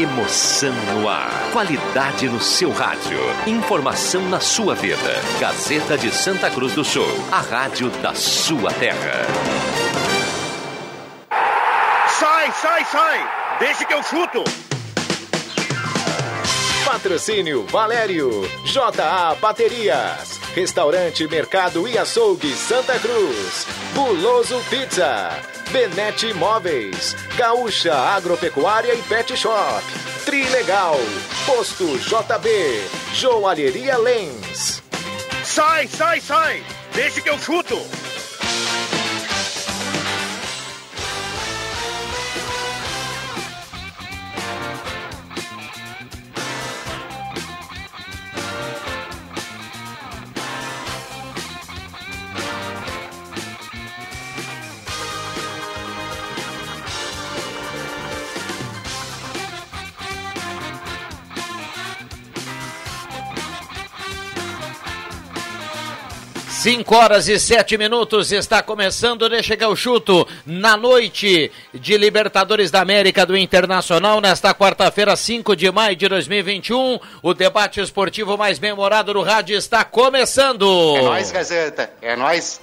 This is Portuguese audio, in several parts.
Emoção no ar. Qualidade no seu rádio. Informação na sua vida. Gazeta de Santa Cruz do Sul. A rádio da sua terra. Sai, sai, sai! Deixa que eu chuto! Patrocínio Valério, JA Baterias, Restaurante Mercado e Açougue Santa Cruz, Buloso Pizza, Benete Imóveis, Gaúcha Agropecuária e Pet Shop, Trilegal, Posto JB, Joalheria Lens. Sai, sai, sai! Deixa que eu chuto! 5 horas e 7 minutos, está começando Deixa que eu chuto na noite de Libertadores da América do Internacional, nesta quarta-feira, 5 de maio de 2021. O debate esportivo mais bem-humorado do rádio está começando. É nóis, Gazeta, é nóis.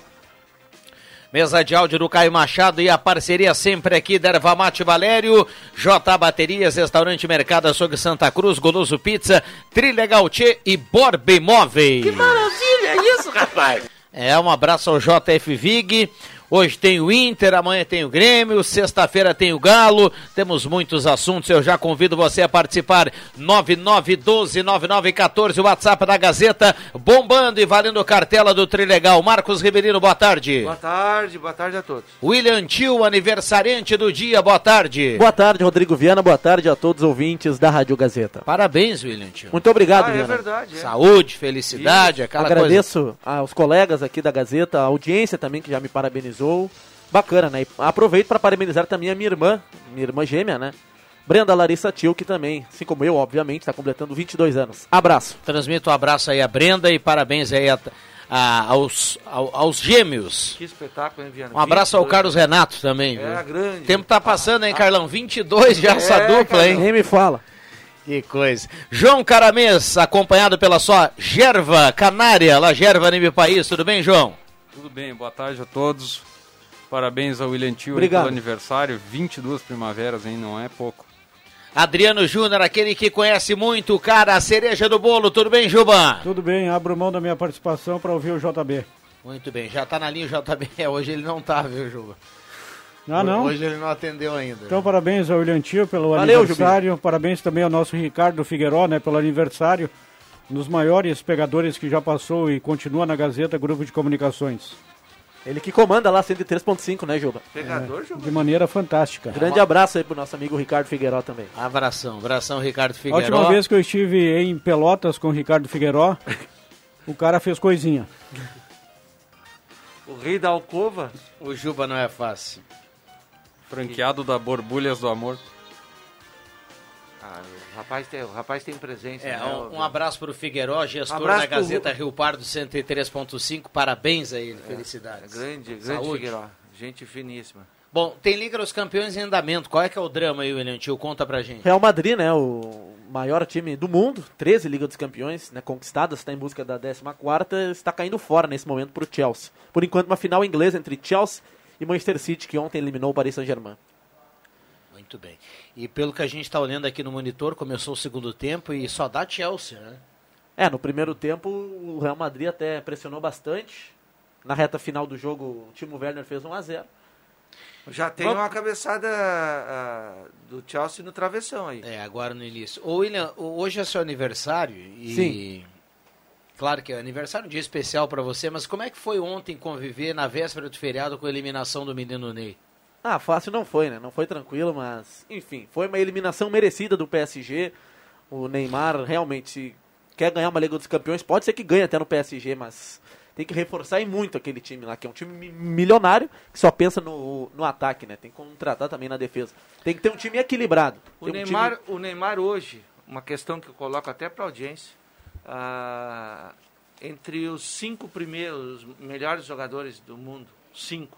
Mesa de áudio do Caio Machado e a parceria sempre aqui da Ervamate Valério, J Baterias, Restaurante Mercado Açougue Santa Cruz, Goloso Pizza, Trilegal Tchê e Borba Imóveis. Que maravilha é isso, rapaz! É, um abraço ao JF Vig. Hoje tem o Inter, amanhã tem o Grêmio, sexta-feira tem o Galo. Temos muitos assuntos. Eu já convido você a participar. 9912-9914, o WhatsApp da Gazeta, bombando e valendo cartela do Trilegal. Marcos Ribeiro, boa tarde. Boa tarde, boa tarde a todos. William Tio, aniversariante do dia, boa tarde. Boa tarde, Rodrigo Viana. Boa tarde a todos os ouvintes da Rádio Gazeta. Parabéns, William Tio. Muito obrigado, ah, é Viana. verdade. É. Saúde, felicidade, aquela Agradeço coisa. aos colegas aqui da Gazeta, a audiência também que já me parabenizou. Bacana, né? E aproveito para parabenizar também a minha irmã, minha irmã gêmea, né? Brenda Larissa Tio, que também, assim como eu, obviamente, está completando 22 anos. Abraço. Transmito um abraço aí a Brenda e parabéns aí a, a, aos, ao, aos gêmeos. Que espetáculo, hein, Viana? Um abraço ao 22. Carlos Renato também. É, viu? grande. O tempo tá passando, hein, Carlão? 22 já essa É, dupla, hein? Nem me fala. Que coisa. João Caramês, acompanhado pela sua Gerva Canária, lá Gerva Anime País. Tudo bem, João? Tudo bem, boa tarde a todos. Parabéns ao William Tio pelo aniversário. 22 primaveras, hein? Não é pouco. Adriano Júnior, aquele que conhece muito o cara, a cereja do bolo. Tudo bem, Juba? Tudo bem, abro mão da minha participação para ouvir o JB. Muito bem, já tá na linha o JB. É, Hoje ele não tá, viu, Juba? Ah, não? Hoje ele não atendeu ainda. Então, parabéns ao William Tio pelo Valeu, aniversário. Parabéns também ao nosso Ricardo Figueiró, né, pelo aniversário. Um dos maiores pegadores que já passou e continua na Gazeta Grupo de Comunicações. Ele que comanda lá 103.5, né, Juba? Pegador, Gil? De maneira fantástica. Grande abraço aí pro nosso amigo Ricardo Figueiró também. Abração, abração, Ricardo A Figueiredo. última vez que eu estive em Pelotas com o Ricardo Figueiró, o cara fez coisinha. O rei da alcova. O Juba não é fácil. Franqueado da Borbulhas do Amor. Ah, o rapaz tem, o rapaz tem presença. É, né, um, um o- abraço pro Figueiró, gestor Abraço da Gazeta Rio Pardo 103.5. Parabéns a ele, felicidades. Grande, grande Saúde. Figueiró. Gente finíssima. Bom, tem Liga dos Campeões em andamento. Qual é que é o drama aí, William Tio? Conta pra gente. Real Madrid, né, o maior time do mundo, 13 Liga dos Campeões, né, conquistadas, está em busca da 14ª, está caindo fora nesse momento para o Chelsea. Por enquanto, uma final inglesa entre Chelsea e Manchester City, que ontem eliminou o Paris Saint-Germain. Muito bem. E pelo que a gente está olhando aqui no monitor, começou o segundo tempo e só dá Chelsea, né? É, no primeiro tempo, o Real Madrid até pressionou bastante. Na reta final do jogo, o Timo Werner fez 1 a 0 Já tem Vamos- uma cabeçada ah, do Chelsea no travessão aí. É, agora no início. Ô, William, hoje é seu aniversário e. Sim. Claro que é aniversário, um dia especial para você, mas como é que foi ontem conviver na véspera do feriado com a eliminação do menino Ney? Ah, fácil não foi, né? Não foi tranquilo, mas enfim, foi uma eliminação merecida do PSG. O Neymar realmente quer ganhar uma Liga dos Campeões, pode ser que ganhe até no PSG, mas tem que reforçar e muito aquele time lá, que é um time mi- milionário que só pensa no, no ataque, né? Tem que contratar também na defesa. Tem que ter um time equilibrado. O um Neymar, time- o Neymar hoje, uma questão que eu coloco até para audiência, ah, entre os cinco primeiros melhores jogadores do mundo, cinco,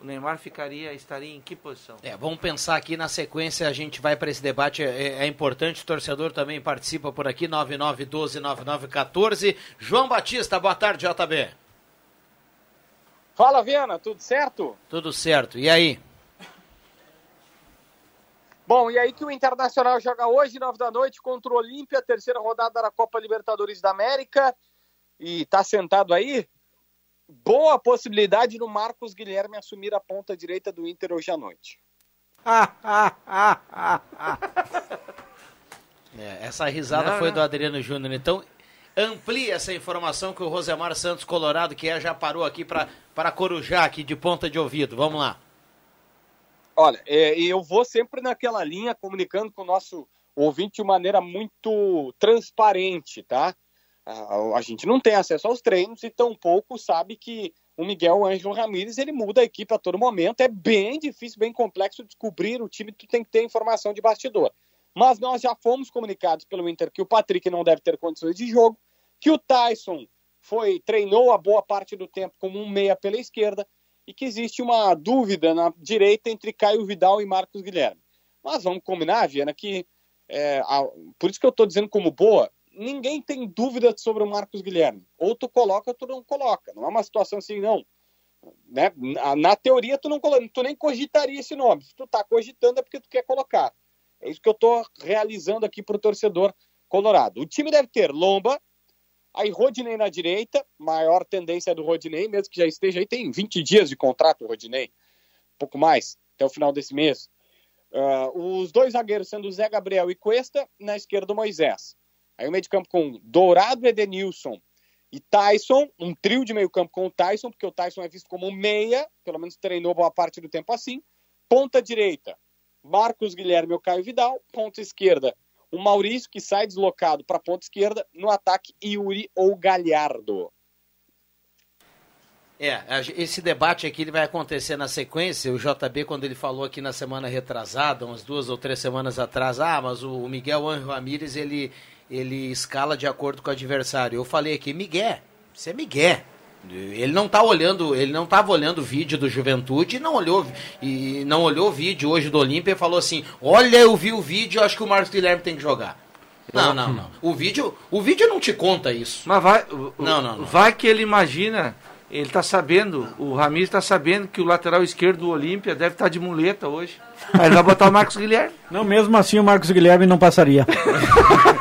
o Neymar ficaria, estaria em que posição? É, vamos pensar aqui na sequência, a gente vai para esse debate, é, é, importante, o torcedor também participa por aqui, 9912-9914. João Batista, boa tarde, JB. Fala, Viana, tudo certo? Tudo certo, e aí? Bom, e aí que o Internacional joga hoje, nove da noite, contra o Olímpia, terceira rodada da Copa Libertadores da América. E tá sentado aí? Boa possibilidade do Marcos Guilherme assumir a ponta direita do Inter hoje à noite. é, essa risada não, foi não. do Adriano Júnior. Então, amplie essa informação que o Rosemar Santos Colorado, que é, já parou aqui para corujar aqui de ponta de ouvido. Vamos lá. Olha, é, eu vou sempre naquela linha, comunicando com o nosso ouvinte de maneira muito transparente, tá? A, a gente não tem acesso aos treinos e tampouco sabe que o Miguel Ângelo Ramírez ele muda a equipe a todo momento. É bem difícil, bem complexo descobrir o time que tem que ter informação de bastidor. Mas nós já fomos comunicados pelo Inter que o Patrick não deve ter condições de jogo, que o Tyson foi treinou a boa parte do tempo como um meia pela esquerda e que existe uma dúvida na direita entre Caio Vidal e Marcos Guilherme. Mas vamos combinar, Viana, que é, a, por isso que eu estou dizendo como boa, ninguém tem dúvida sobre o Marcos Guilherme. Ou tu coloca ou tu não coloca. Não é uma situação assim, não. Né? Na, na teoria, tu, não, tu nem cogitaria esse nome. Se tu está cogitando é porque tu quer colocar. É isso que eu estou realizando aqui para o torcedor colorado. O time deve ter Lomba, Aí Rodinei na direita, maior tendência do Rodinei, mesmo que já esteja aí, tem 20 dias de contrato o Rodinei, um pouco mais, até o final desse mês. Uh, os dois zagueiros sendo Zé Gabriel e Cuesta, na esquerda o Moisés. Aí o meio de campo com Dourado, Edenilson e Tyson, um trio de meio campo com o Tyson, porque o Tyson é visto como meia, pelo menos treinou boa parte do tempo assim. Ponta direita, Marcos Guilherme ou Caio Vidal. Ponta esquerda, o Maurício, que sai deslocado para a ponta esquerda. No ataque, Yuri ou Galhardo. É, esse debate aqui ele vai acontecer na sequência. O JB, quando ele falou aqui na semana retrasada, umas duas ou três semanas atrás, ah, mas o Miguel Anjo Ramírez ele, ele escala de acordo com o adversário. Eu falei aqui, Miguel, você é Miguel. Ele não tá olhando, ele não estava olhando o vídeo do Juventude e não olhou e não olhou o vídeo hoje do Olímpia e falou assim: "Olha, eu vi o vídeo, acho que o Marcos Guilherme tem que jogar". Não, não, não. O vídeo, o vídeo não te conta isso. Mas vai, não, não, não. Vai que ele imagina, ele está sabendo, o Ramires está sabendo que o lateral esquerdo do Olímpia deve estar tá de muleta hoje. Aí ele vai botar o Marcos Guilherme. Não, mesmo assim o Marcos Guilherme não passaria.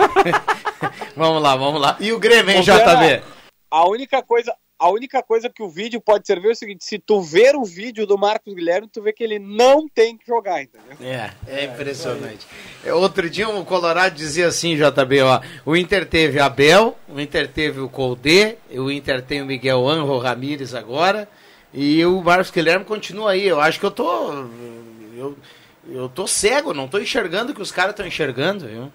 vamos lá, vamos lá. E o Grêmio, hein, JB? A única coisa, a única coisa que o vídeo pode servir é o seguinte: se tu ver o vídeo do Marcos Guilherme, tu vê que ele não tem que jogar, entendeu? É, é impressionante. É, outro dia o Colorado dizia assim, JB, ó, o Inter teve Abel, o Inter teve o Colde, o Inter tem o Miguel Anjo Ramírez agora, e o Marcos Guilherme continua aí. Eu acho que eu tô. Eu, eu tô cego, não tô enxergando o que os caras estão enxergando, viu?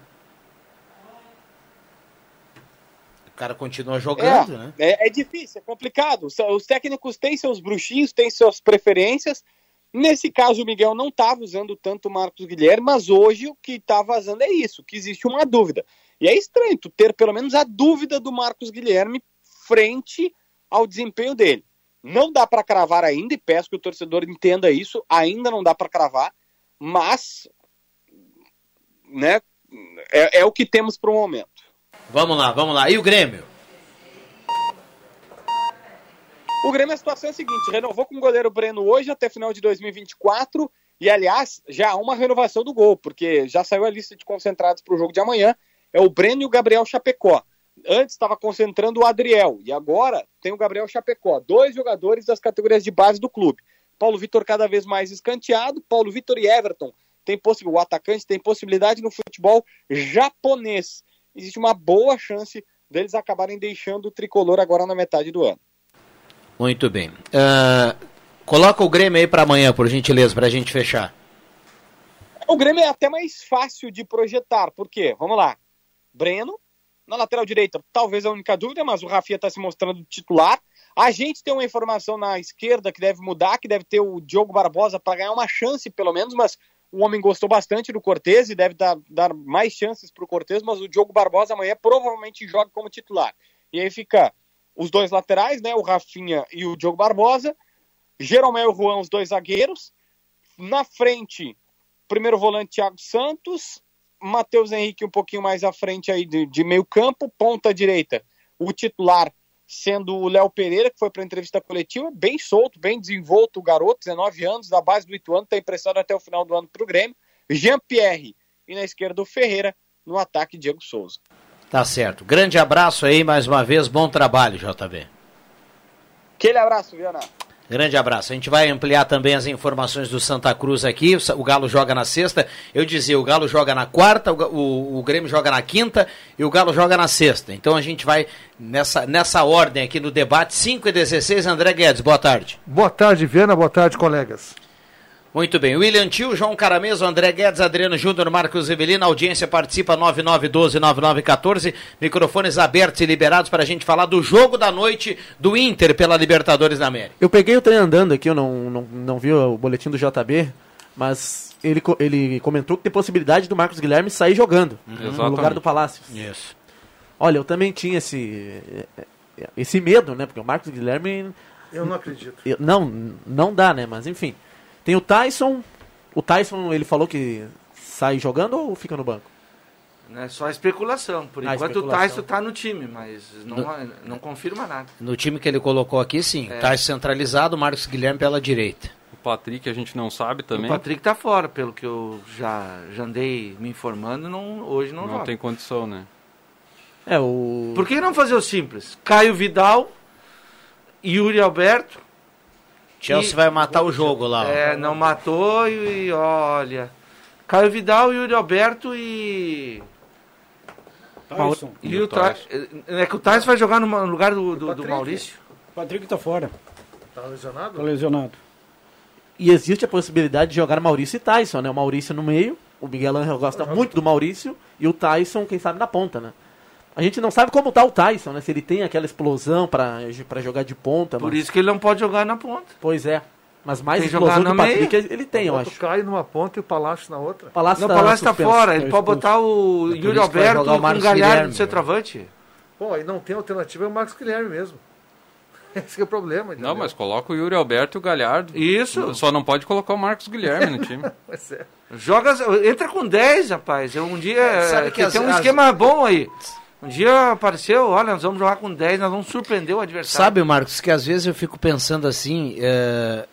Cara continua jogando, é, né? É, é, difícil, é complicado. Os técnicos têm seus bruxinhos, têm suas preferências. Nesse caso, o Miguel não estava usando tanto o Marcos Guilherme, mas hoje o que está vazando é isso, que existe uma dúvida. E é estranho tu ter pelo menos a dúvida do Marcos Guilherme frente ao desempenho dele. Não dá para cravar ainda, e peço que o torcedor entenda isso, ainda não dá para cravar, mas né, é, é o que temos para o momento. Vamos lá, vamos lá. E o Grêmio? O Grêmio, a situação é a seguinte: renovou com o goleiro Breno hoje até final de 2024. E, aliás, já há uma renovação do gol, porque já saiu a lista de concentrados para o jogo de amanhã. É o Breno e o Gabriel Chapecó. Antes estava concentrando o Adriel, e agora tem o Gabriel Chapecó. Dois jogadores das categorias de base do clube. Paulo Vitor cada vez mais escanteado. Paulo Vitor e Everton tem o atacante tem possibilidade no futebol japonês existe uma boa chance deles acabarem deixando o tricolor agora na metade do ano. Muito bem. Uh, coloca o Grêmio aí para amanhã, por gentileza, para a gente fechar. O Grêmio é até mais fácil de projetar, porque, vamos lá, Breno, na lateral direita, talvez a única dúvida, mas o Rafinha está se mostrando titular. A gente tem uma informação na esquerda que deve mudar, que deve ter o Diogo Barbosa para ganhar uma chance, pelo menos, mas o homem gostou bastante do Cortez e deve dar, dar mais chances para o Cortez, mas o Diogo Barbosa amanhã provavelmente joga como titular. E aí fica os dois laterais, né, o Rafinha e o Diogo Barbosa. Jeromel e Juan, os dois zagueiros. Na frente, primeiro volante Thiago Santos, Matheus Henrique um pouquinho mais à frente aí de, de meio campo, ponta direita, o titular sendo o Léo Pereira, que foi para a entrevista coletiva, bem solto, bem desenvolto o garoto, 19 anos, da base do Ituano, está emprestado até o final do ano para o Grêmio. Jean-Pierre e na esquerda o Ferreira, no ataque Diego Souza. Tá certo. Grande abraço aí, mais uma vez, bom trabalho, JB. Aquele abraço, Viana. Grande abraço. A gente vai ampliar também as informações do Santa Cruz aqui. O Galo joga na sexta. Eu dizia, o Galo joga na quarta, o, o, o, Grêmio joga na quinta e o Galo joga na sexta. Então a gente vai nessa, nessa ordem aqui no debate. 5 e 16, André Guedes, boa tarde. Boa tarde, Viana. Boa tarde, colegas. Muito bem. William Tio, João Carameso, André Guedes, Adriano Júnior, Marcos Evelina. A audiência participa 9912-9914. Microfones abertos e liberados para a gente falar do jogo da noite do Inter pela Libertadores da América. Eu peguei o trem andando aqui, eu não, não, não vi o boletim do JB, mas ele, ele comentou que tem possibilidade do Marcos Guilherme sair jogando uhum. no lugar do Palácio. Isso. Olha, eu também tinha esse, esse medo, né? Porque o Marcos Guilherme. Eu não acredito. Não, não dá, né? Mas enfim. Tem o Tyson. O Tyson, ele falou que sai jogando ou fica no banco? É só especulação. Por ah, enquanto especulação. o Tyson está no time, mas não, no, não confirma nada. No time que ele colocou aqui, sim. É. Tyson centralizado, Marcos Guilherme pela direita. O Patrick a gente não sabe também. O Patrick está fora, pelo que eu já, já andei me informando, não, hoje não Não joga. tem condição, né? É, o... Por que não fazer o simples? Caio Vidal, Yuri Alberto, Chelsea e, vai matar o jogo lá. É, não matou e, e olha. Caio Vidal, Yuri Alberto e. Tyson. E, e o, Tyson. É que o Tyson vai jogar no lugar do, do, do Maurício? O Patrick tá fora. Tá lesionado? Tá lesionado. E existe a possibilidade de jogar Maurício e Tyson, né? O Maurício no meio, o Miguel Angel gosta muito do Maurício, e o Tyson, quem sabe, na ponta, né? A gente não sabe como tá o Tyson, né? Se ele tem aquela explosão para jogar de ponta. Por mas... isso que ele não pode jogar na ponta. Pois é. Mas mais tem explosão do Patrick meia. ele tem, eu acho. Cai numa ponta e o Palácio na outra. O Palácio não, o Palácio tá, fora. Ele pode botar o é Yuri Alberto com o Galhardo de centroavante. Pô, aí não tem alternativa, é o Marcos Guilherme mesmo. Esse é o problema. Entendeu? Não, mas coloca o Yuri Alberto e o Galhardo. Isso. Só não pode colocar o Marcos Guilherme no time. é. Joga, entra com 10, rapaz. Um dia. É, sabe que, que tem um as... esquema bom aí. Um dia apareceu, olha, nós vamos jogar com 10, nós vamos surpreender o adversário. Sabe, Marcos, que às vezes eu fico pensando assim, é,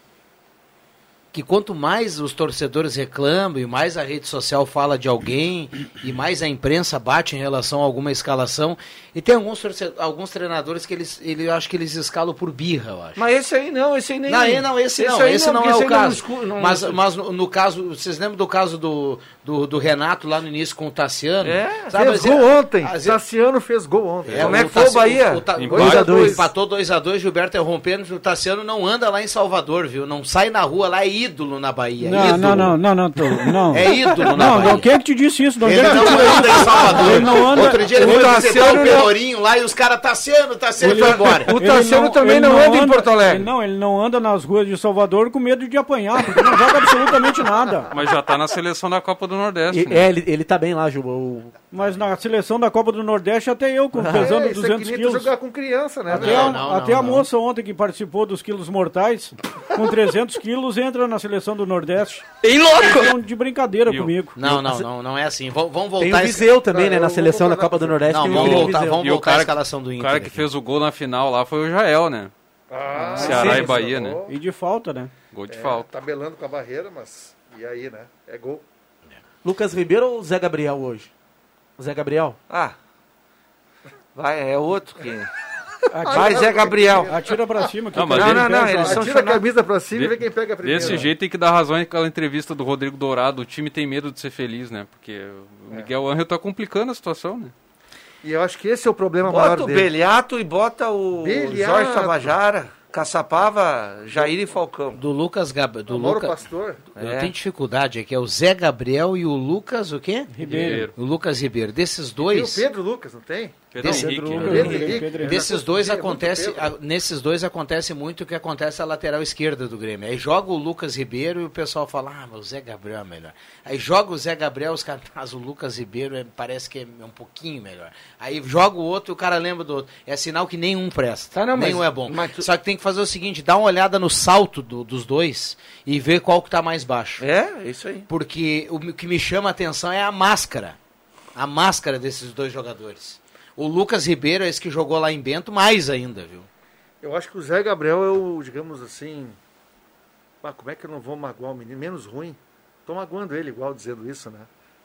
que quanto mais os torcedores reclamam e mais a rede social fala de alguém e mais a imprensa bate em relação a alguma escalação, e tem alguns, alguns treinadores que eles, ele, eu acho que eles escalam por birra, eu acho. Mas esse aí não, esse aí nem... Não, não esse, esse não, esse não, não é o caso. Não, mas mas no, no, caso, vocês lembram do caso do, do, do, Renato lá no início com o Tassiano? É, sabe, fez gol ontem, vezes, Tassiano fez gol ontem. É, Como é que foi o Bahia? 2x2. Empatou 2x2, Gilberto rompendo, o Tassiano não anda lá em Salvador, viu? Não sai na rua lá, é ídolo na Bahia. Não, ídolo. não, não, não, não, tô, não. É ídolo na não, Bahia. Não, quem é que te disse isso? Não, ele não anda em Salvador. Ele não anda. Outro dia ele foi visitar o Pelourinho lá e os caras Tassiano, Tassiano ele foi embora. O Tassiano também não, anda, em Porto Alegre. Não, ele não anda nas ruas de Salvador com medo de apanhar, porque não joga absolutamente nada. Mas já tá na seleção da Copa do Nordeste. E, né? É, ele, ele tá bem lá, Juba. O... Mas na seleção da Copa do Nordeste até eu, com, pesando é, 200 quilos. jogar com criança, né? Até, não, não, até não, a moça ontem que participou dos quilos mortais, com 300 quilos, entra na seleção do Nordeste. Bem louco! de brincadeira comigo. Não, não, não, não é assim. Vamos voltar... Tem o Viseu também, né, na seleção da Copa do Nordeste. Não, vamos voltar, vamos voltar à escalação do Inter. O cara que fez o gol na final lá foi o Jael, né? Ah, Ceará sim, e Bahia, né? E de falta, né? Gol de é, falta. Tabelando com a barreira, mas... E aí, né? É gol. Lucas Ribeiro ou Zé Gabriel hoje? Zé Gabriel? Ah. Vai, é outro que. Vai, Zé Gabriel. Atira pra cima. Que não, não, não, não, eles são Atira a camisa pra cima de, e vê quem pega primeiro. Desse jeito tem que dar razão àquela entrevista do Rodrigo Dourado. O time tem medo de ser feliz, né? Porque o é. Miguel. Angel tá complicando a situação, né? E eu acho que esse é o problema bota maior dele. Bota o Beliato e bota o Beliato. Jorge Tabajara. Caçapava, Jair e Falcão. Do Lucas Gab... do Luca... Pastor. Eu é. tenho dificuldade aqui, é o Zé Gabriel e o Lucas, o quê? Ribeiro. O Lucas Ribeiro. Desses dois. Tem o Pedro Lucas, não tem? Pedro Desse- Henrique, né? Pedro Henrique. Pedro Desses dois acontece, Pedro. a- nesses dois acontece muito o que acontece a lateral esquerda do Grêmio. Aí joga o Lucas Ribeiro e o pessoal fala: "Ah, mas o Zé Gabriel é melhor". Aí joga o Zé Gabriel, os caras, mas o Lucas Ribeiro é- parece que é um pouquinho melhor. Aí joga o outro e o cara lembra do outro. É sinal que nenhum presta. Tá, não, mas- nenhum é bom. mas tu- Só que tem que fazer o seguinte, dá uma olhada no salto do- dos dois e ver qual que tá mais baixo. É, é isso aí. Porque o que me chama a atenção é a máscara. A máscara desses dois jogadores. O Lucas Ribeiro é esse que jogou lá em Bento, mais ainda, viu? Eu acho que o Zé Gabriel é o, digamos assim. Ah, como é que eu não vou magoar o menino? Menos ruim. Tô magoando ele, igual dizendo isso, né?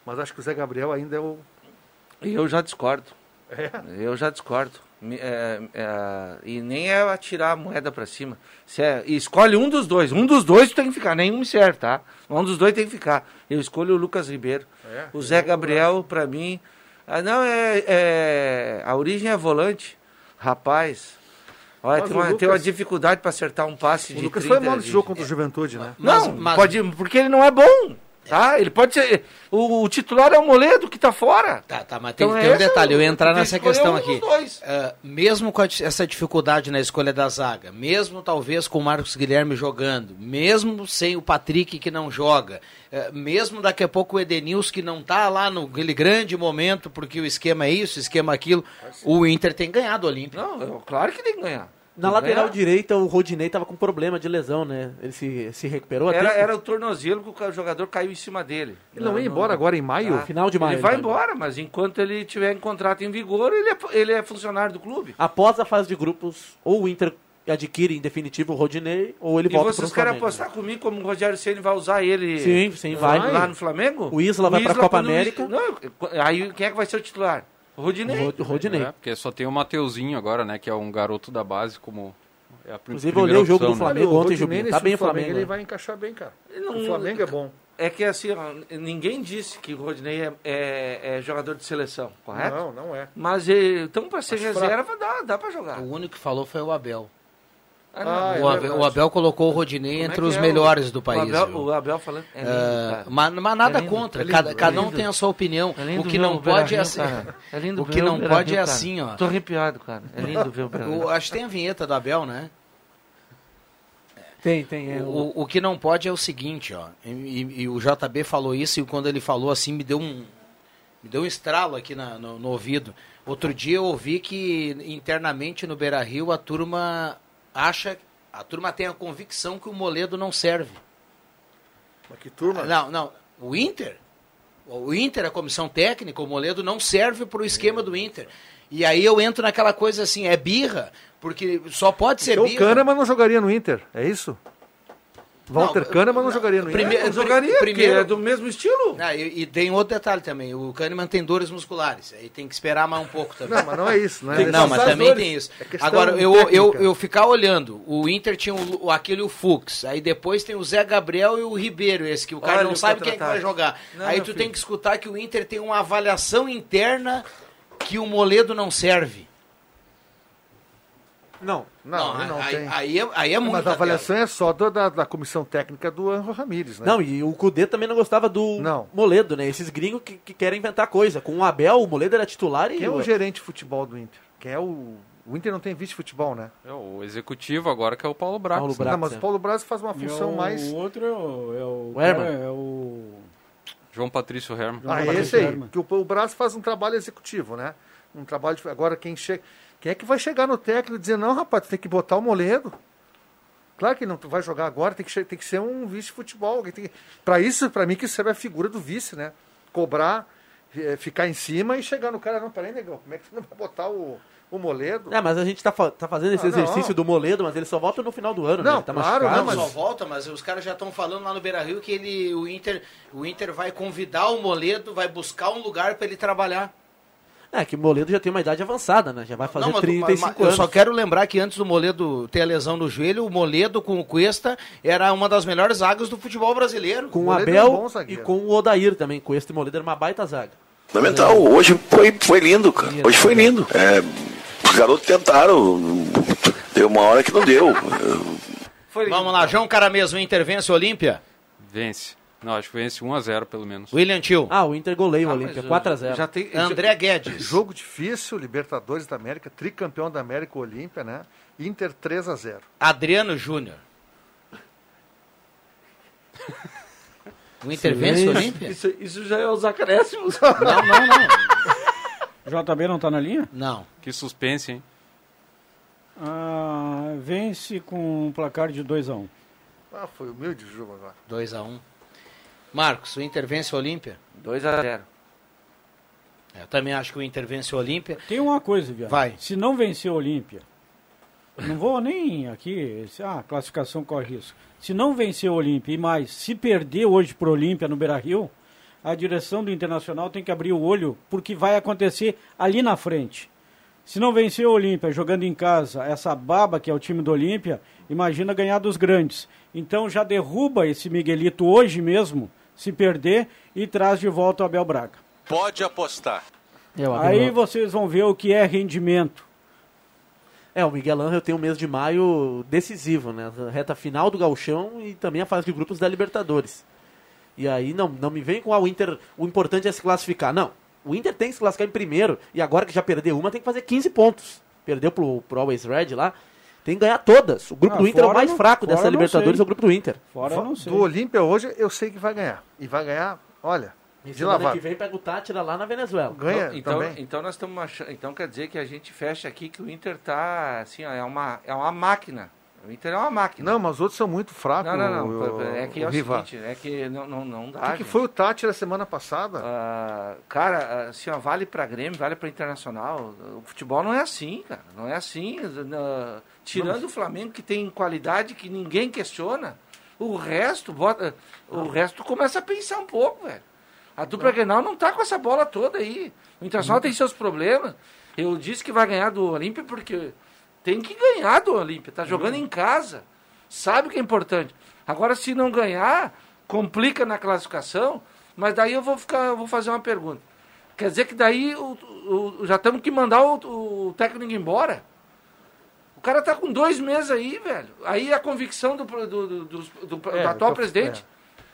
Mas acho que o Zé Gabriel ainda é o. E eu já discordo. É. Eu já discordo. É, é, e nem é atirar a moeda pra cima. Se é- escolhe um dos dois. Um dos dois tem que ficar. Nenhum me serve, tá? Um dos dois tem que ficar. Eu escolho o Lucas Ribeiro. É, o Zé Gabriel, pra mim. Ah, não, é, é- A origem é volante. Rapaz. Olha, Mas tem o uma, tem uma Lucas- dificuldade pra acertar um passe O de Lucas 30, foi mal nesse de- jogo contra o Juventude, né? Mas- não, mas- pode, porque ele não é bom. Tá? Ele pode ser. O, o titular é o Moledo que tá fora. Tá, tá, mas tem, Então tem um é detalhe, eu ia entrar nessa questão um aqui. Ah, mesmo com a- essa dificuldade na escolha da zaga, mesmo talvez com o Marcos Guilherme jogando, mesmo sem o Patrick que não joga, ah, mesmo daqui a pouco o Edenilson que não tá lá no grande momento, porque o esquema é isso, o esquema é aquilo, o Inter tem ganhado o Olímpico. Não, eu- claro que tem que ganhar. Na lateral direita, o Rodinei tava com problema de lesão, né? Ele se, se recuperou até. Era, era o tornozelo que o jogador caiu em cima dele. Ele não ia embora agora em maio? Ah, Final de maio, Ele vai ele vai embora, mas enquanto ele tiver em contrato em vigor, ele é, ele é funcionário do clube. Após a fase de grupos, ou o Inter adquire em definitivo o Rodinei, ou ele E volta vocês pro querem Flamengo. apostar comigo como o Rogério Ceni vai usar ele Sim, sim, vai. lá no Flamengo? O Isla vai pra Copa quando o América. Isla- Não, aí quem é que vai ser o titular? Rodinei. Rodinei. É, porque só tem o Mateuzinho agora, né? Que é um garoto da base, como é a prim- Inclusive, eu olhei o jogo opção, do né? Flamengo o ontem, nesse Tá bem o Flamengo, Flamengo. Ele né? vai encaixar bem, cara. Não- o Flamengo é bom. É que assim, ó, ninguém disse que o Rodinei é, é- é jogador de seleção, correto? Não, não é. Mas eh, então para ser Acho reserva dá, dá para jogar. O único que falou foi o Abel. Ah. Ah, é o, Abel verdade. o Abel colocou o Rodinei Como é entre que os é o- melhores do o país. Abel, viu? o Abel falando. É lindo, Ah, cara. mas, mas nada É lindo, contra, é lindo, cada, é cada um lindo. tem a sua opinião. É lindo o que não o pode é assim. É lindo o que não pode é assim, ó. Tô arrepiado, cara. É lindo ver o Beira-Rio. O- acho que tem a vinheta do Abel, né? Tem, tem. É, o... O, o que não pode é o seguinte, ó. E, e- e o JB falou isso e quando ele falou assim me deu um me deu um estralo aqui na- no, no ouvido. Outro dia eu ouvi que internamente no Beira Rio a turma acha, a turma tem a convicção que o Moledo não serve. Mas que turma. Não, não. O Inter, o Inter, a comissão técnica, o Moledo não serve para o esquema do Inter. E aí eu entro naquela coisa assim, é birra, porque só pode ser Então, o birra. Kahneman não jogaria no Inter, é isso? Walter Não, Kahneman não jogaria no primeiro- Inter. Eu jogaria, primeiro- primeiro é do mesmo estilo. Ah, e, e tem outro detalhe também, o Kahneman tem dores musculares, aí tem que esperar mais um pouco também. Não, mas não é isso, não é? Tem- não, mas também dores. tem isso. É Agora, eu, técnica. eu, eu ficar olhando, o Inter tinha o, aquele o Fux, aí depois tem o Zé Gabriel e o Ribeiro, esse que o cara Olha não sabe quem é que vai jogar. Não, aí tu filho. tem que escutar que o Inter tem uma avaliação interna que o Moledo não serve. Não. Não, ele não aí, tem. aí é, aí é muito. Mas a avaliação é só da, da, da comissão técnica do Anjo Ramírez, né? Não, e o Cudê também não gostava do Não. Moledo, né? Esses gringos que, que querem inventar coisa. Com o Abel, o Moledo era titular e. Quem é o gerente de futebol do Inter? Quem é o. O Inter não tem vice-futebol, né? É o executivo agora que é o Paulo Brax. Paulo né? Brax. não, mas é. o Paulo Braz faz uma E função o, mais. O outro é o. É o, O Herman. cara, é o. João Patrício Herman. João Ah, Patrício esse aí. Herman. Que o, o Braz faz um trabalho executivo, né? Um trabalho. De, agora, quem chega. Quem é que vai chegar no técnico e dizer, não, rapaz, tu tem que botar o Moledo? Claro que não tu vai jogar agora, tem que, tem que ser um vice-futebol. Pra isso, pra mim, que serve a figura do vice, né? Cobrar, eh, ficar em cima e chegar no cara, não, peraí, negão, como é que tu não vai botar o, o Moledo? É, mas a gente tá, fa- tá fazendo esse Ah, não. exercício do Moledo, mas ele só volta no final do ano, né? Não, Ele tá claro, machucado. Não, mas- só volta, mas os caras já estão falando lá no Beira Rio que ele, o, Inter, o Inter vai convidar o Moledo, vai buscar um lugar para ele trabalhar. É, que o Moledo já tem uma idade avançada, né? Já vai fazer Não, mas- 35 mas- mas anos. Eu só quero lembrar que antes do Moledo ter a lesão no joelho, o Moledo com o Cuesta era uma das melhores zagas do futebol brasileiro. Com o Moledo é um Abel e com o Odair também. Com este Moledo era uma baita zaga. Fundamental. Hoje foi, foi lindo, cara. Hoje foi lindo. É, os garotos tentaram. Deu uma hora que não deu. Foi Vamos lá, João Caramês, o Intervence Olímpia. Vence. Não, acho que vence 1x0 pelo menos. William Tio. Ah, o Inter goleia o Ah, Olímpia, mas, 4x0. Já tem, André Guedes. Jogo difícil, Libertadores da América, tricampeão da América, Olímpia, né? Inter 3 a 0 Adriano Júnior. O Inter vence o Olímpia? Isso, isso já é os acréscimos. Não, não, não. JB não tá na linha? Não. Que suspense, hein? Ah, vence com um placar de 2 a 1 um. Ah, foi humilde o jogo agora. 2x1. Marcos, o Inter vence o Olímpia? 2x0. Eu também acho que o Inter vence o Olímpia. Tem uma coisa, Viana. Vai. Se não vencer o Olímpia, não vou nem aqui, se- ah, classificação corre risco. Se não vencer o Olímpia e mais, se perder hoje pro Olímpia no Beira-Rio, a direção do Internacional tem que abrir o olho porque vai acontecer ali na frente. Se não vencer o Olímpia jogando em casa, essa baba que é o time do Olímpia, imagina ganhar dos grandes. Então já derruba esse Miguelito hoje mesmo, se perder, e traz de volta o Abel Braga. Pode apostar. É, o Aí Abel- vocês vão ver o que é rendimento. É, o Miguel Angel tem um mês de maio decisivo, né? A reta final do Gauchão e também a fase de grupos da Libertadores. E aí não, não me vem com ah, o Inter, o importante é se classificar. Não, o Inter tem que se classificar em primeiro e agora que já perdeu uma tem que fazer 15 pontos. Perdeu pro, pro Always Red lá, tem que ganhar todas. O grupo Ah, do Inter é o fora mais não- fraco fora dessa não Libertadores, sei. é o grupo do Inter. Do Olímpia hoje, eu sei que vai ganhar. E vai ganhar, olha, E de semana lavada. que vem pega o Tátira lá na Venezuela. Ganha então, também. então nós estamos achando, então quer dizer que a gente fecha aqui que o Inter tá assim, ó, é uma é uma máquina. O Inter é uma máquina. Não, mas os outros são muito fracos. Não, não, não. o- é que é o o seguinte, é que não, não, não dá. O que, que foi o Tati na semana passada? Ah, cara, assim, ó, vale para Grêmio, vale para Internacional. O futebol não é assim, cara. Não é assim. Ah, tirando o Flamengo, que tem qualidade que ninguém questiona, o resto, bota, o resto começa a pensar um pouco, velho. A dupla Grenal não tá com essa bola toda aí. O Internacional tem seus problemas. Eu disse que vai ganhar do Olímpia porque tem que ganhar do Olímpia. Tá jogando em casa. Sabe que é importante. Agora, se não ganhar, complica na classificação. Mas daí eu vou ficar, eu vou fazer uma pergunta. Quer dizer que daí o- o- já temos que mandar o, o técnico embora? O cara tá com dois meses aí, velho. Aí a convicção do, do, do, do- do- É, atual tô- presidente.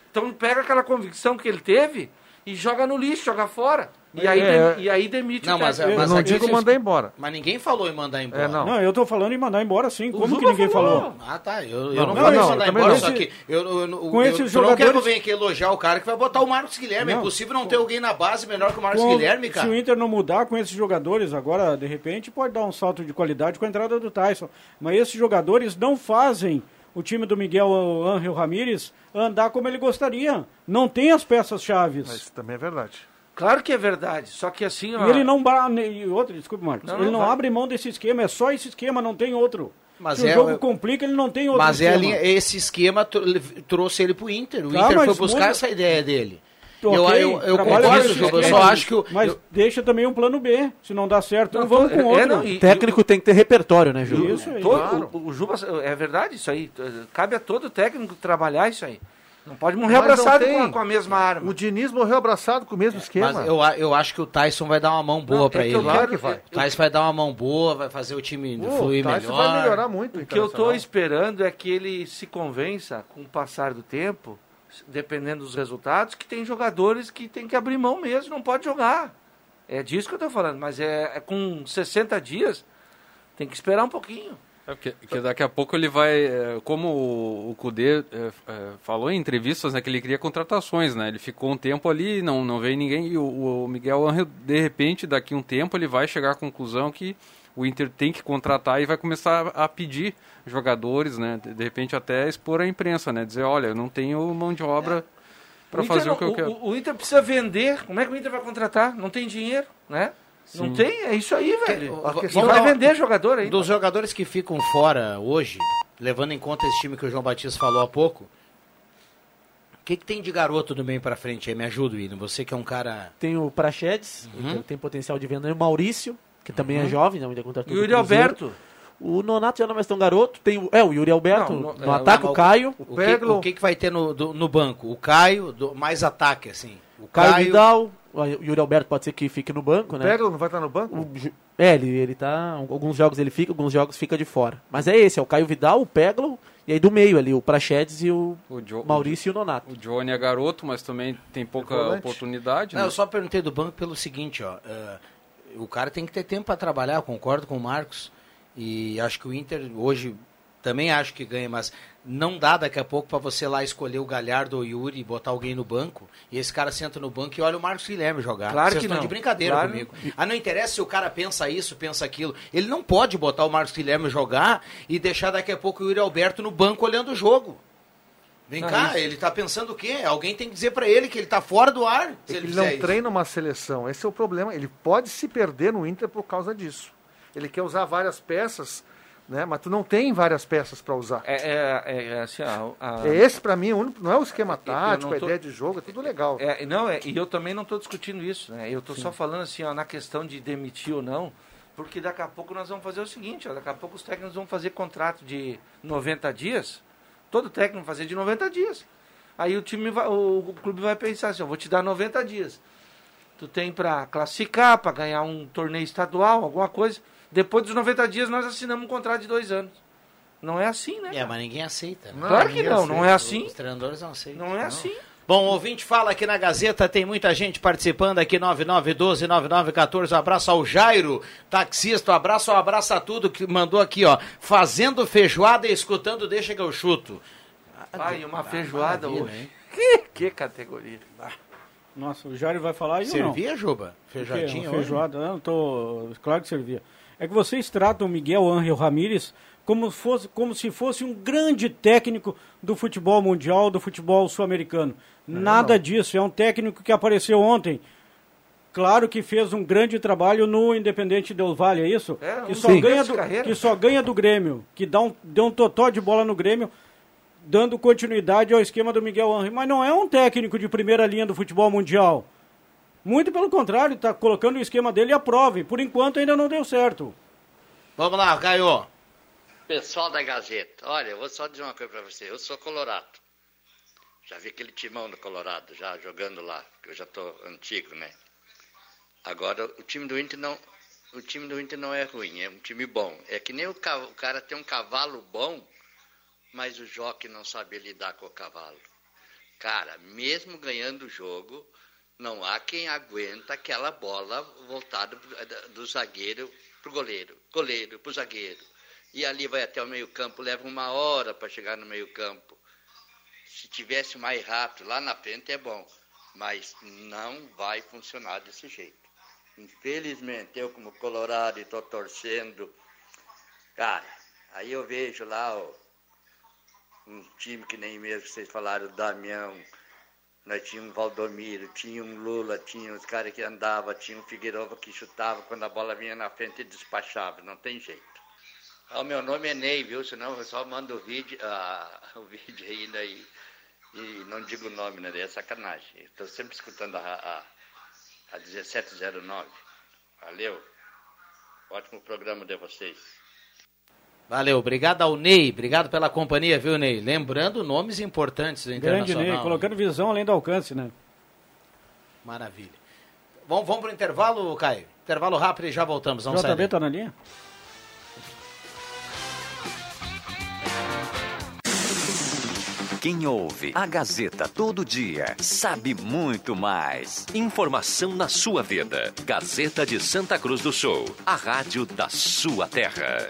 Então pega aquela convicção que ele teve e joga no lixo, joga fora. E aí, É, de- e aí demite Não, o mas, técnico. mas não aqui digo mandar embora. Mas ninguém falou em mandar embora. não. eu tô falando em mandar embora sim. Como que ninguém falou? Ah, tá. Eu, eu Não, não, não, falei não, mandar embora, não. só que eu, eu, eu, com eu, esses eu não jogadores- quero vir aqui elogiar o cara que vai botar o Marcos Guilherme. É Não. impossível não ter alguém na base melhor que o Marcos Com- Guilherme, cara. Se o Inter não mudar com esses jogadores agora, de repente, pode dar um salto de qualidade com a entrada do Tyson. Mas esses jogadores não fazem o time do Miguel Ángel Ramírez andar como ele gostaria. Não tem as peças chaves. Isso também é verdade. Claro que é verdade. Só que assim, ó, E ele não. e Outro, desculpe, Marcos. Não, ele não, não abre mão desse esquema, é só esse esquema, não tem outro. Mas Se é- o jogo eu- complica, ele não tem outro Mas é esquema. linha, esse esquema tro- trouxe ele pro Inter. O Tá, Inter mas foi buscar muda- essa ideia dele. Ok, eu eu, eu concordo, Juba, eu só acho que o, Mas eu- deixa também um plano B. Se não dá certo, Não, vamos é- com é, outro. não, e- O técnico tem que ter repertório, né, Ju? Isso aí. todo- claro. o, o Juba, é verdade isso aí. Cabe a todo técnico trabalhar isso aí. Não pode morrer Mas abraçado com a, com a mesma arma. O Diniz morreu abraçado com o mesmo esquema. mas eu, eu acho que o Tyson vai dar uma mão boa pra é ele. eu Claro que vai. eu- O Tyson vai dar uma mão boa, vai fazer o time Uh, fluir o Tyson melhor. vai melhorar muito. O que eu estou esperando é que ele se convença, com o passar do tempo, dependendo dos resultados, que tem jogadores que tem que abrir mão mesmo, não pode jogar. É disso que eu estou falando, mas é, é com 60 dias, tem que esperar um pouquinho. É porque, porque daqui a pouco ele vai, é, como o, o Cudê é, é, falou em entrevistas, né, que ele queria contratações, né? Ele ficou um tempo ali, não, não veio ninguém, e o, o Miguel Angel, de repente, daqui um tempo, ele vai chegar à conclusão que o Inter tem que contratar e vai começar a pedir jogadores, né? De, de repente até expor a imprensa, né? Dizer, olha, eu não tenho mão de obra para O Inter fazer não- o que eu quero. O, o Inter precisa vender. Como é que o Inter vai contratar? Não tem dinheiro, né? Não Sim. tem, é isso aí, velho. vai vender jogador aí. Dos jogadores que ficam fora hoje, levando em conta esse time que o João Batista falou há pouco, o que, que tem de garoto do meio pra frente aí? Me ajuda, William. Você que é um cara. Tem o Prachedes, Uhum. que tem potencial de venda. E o Maurício, que também é Uhum. jovem, não ainda contratou. E o Yuri. Alberto. O Nonato já não é mais tão garoto. Tem o, é, o Yuri Alberto Não, no, no- é, ataque, o- o Caio. O que, Peglo. o que, que vai ter no, do- no banco? O Caio, do- mais ataque, assim. O Caio, Vidal. O Yuri Alberto pode ser que fique no banco, né? Pega, não vai estar no banco? O É, ele, ele tá. Alguns jogos ele fica, alguns jogos fica de fora. Mas é esse, é o Caio Vidal, o Peglo E aí do meio ali, o Prachedes e o, O Jo- Maurício e o Nonato. O Johnny é garoto, mas também tem pouca volante. oportunidade. Não, né? eu só perguntei do banco pelo seguinte, ó. eh, o cara tem que ter tempo para trabalhar, eu concordo com o Marcos. E acho que o Inter hoje também acho que ganha, mas não dá daqui a pouco para você lá escolher o Galhardo ou o Yuri e botar alguém no banco. E esse cara senta no banco e olha o Marcos Guilherme jogar. Claro Vocês que não. de brincadeira Claro. comigo. Ah, não interessa se o cara pensa isso, pensa aquilo. Ele não pode botar o Marcos Guilherme jogar e deixar daqui a pouco o Yuri Alberto no banco olhando o jogo. Vem Não, cá, isso- ele tá pensando o quê? Alguém tem que dizer para ele que ele tá fora do ar. É ele ele não isso. treina uma seleção. Esse é o problema. Ele pode se perder no Inter por causa disso. Ele quer usar várias peças, né? Mas tu não tem várias peças para usar. É, é, é, é assim, ó, a- É esse para mim, não é o esquema tático, não a tô- ideia de jogo, é tudo legal. É, não, é, e eu também não estou discutindo isso, né? Eu estou só falando assim, ó, na questão de demitir ou não, porque daqui a pouco nós vamos fazer o seguinte, ó, daqui a pouco os técnicos vão fazer contrato de 90 dias, todo técnico vai fazer de 90 dias. Aí o time vai, o, o clube vai pensar assim, eu vou te dar 90 dias. Tu tem para classificar, para ganhar um torneio estadual, alguma coisa. Depois dos 90 dias nós assinamos um contrato de dois anos. Não é assim, né? É, mas ninguém aceita. né? Claro que Ninguém não, não é assim. Os treinadores não aceitam. Não é assim. Bom, o ouvinte fala aqui na Gazeta, tem muita gente participando aqui, 9912-9914. Um abraço ao Jairo, taxista, um abraço ao Abraça Tudo, que mandou aqui, ó, fazendo feijoada e escutando Deixa que eu chuto. Ai, uma feijoada maravilha, hoje. hein? Que, que categoria. Nossa, o Jário vai falar não? Servia, Juba? Feijoadinha hoje? Feijoada, não, tô... claro que servia. É que vocês tratam o Miguel Ángel Ramírez como, fosse, como se fosse um grande técnico do futebol mundial, do futebol sul-americano. Nada disso, é um técnico que apareceu ontem. Claro que fez um grande trabalho no Independente Del Valle, é isso? É, um que, só ganha de do, que só ganha do Grêmio, que dá um, deu um totó de bola no Grêmio, dando continuidade ao esquema do Miguel Ángel. Mas não é um técnico de primeira linha do futebol mundial. Muito pelo contrário, está colocando o esquema dele à prova. E por enquanto ainda não deu certo. Vamos lá, Caio. Pessoal da Gazeta, olha, eu vou só dizer uma coisa pra você. Eu sou colorado. Já vi aquele timão do Colorado, já jogando lá, que eu já tô antigo, né? Agora, o time do Inter não, o time do Inter não é ruim, é um time bom. É que nem o, o cara tem um cavalo bom, mas o jockey não sabe lidar com o cavalo. Cara, mesmo ganhando o jogo, não há quem aguenta aquela bola voltada da- do zagueiro pro goleiro, goleiro pro zagueiro. E ali vai até o meio-campo, leva uma hora para chegar no meio-campo. Se tivesse mais rápido lá na frente é bom, mas não vai funcionar desse jeito. Infelizmente, eu como colorado estou torcendo, cara, aí eu vejo lá ó, um time que nem mesmo vocês falaram, o Damião, nós tínhamos Valdomiro, tinha um Lula, tinha os caras que andavam, tinha um Figueiredo que chutava, quando a bola vinha na frente despachava, não tem jeito. Ah, o meu nome é Ney, viu? Senão eu só mando o vídeo, ah, o vídeo aí né, e, e não digo o nome, né? É sacanagem. Estou sempre escutando a, a, a 1709. Valeu. Ótimo programa de vocês. Valeu, obrigado ao Ney, obrigado pela companhia, viu, Ney? Lembrando nomes importantes do Grande Internacional. Ney, colocando visão além do alcance, né? Maravilha. Vamos, vamos pro intervalo, Caio? Intervalo rápido e já voltamos. Vamos JB sair. tá na linha? Quem ouve a Gazeta todo dia sabe muito mais. Informação na sua vida. Gazeta de Santa Cruz do Sul, a rádio da sua terra.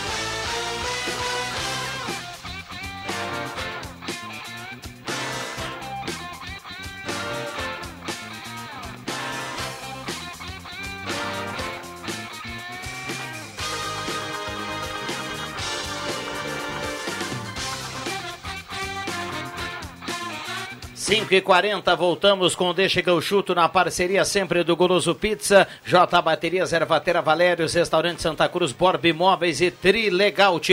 Cinco e quarenta, voltamos com Deixa que eu chuto na parceria sempre do Goloso Pizza, J Baterias, Ervatera Valérios, Restaurante Santa Cruz, Borb Imóveis e Trilegaut.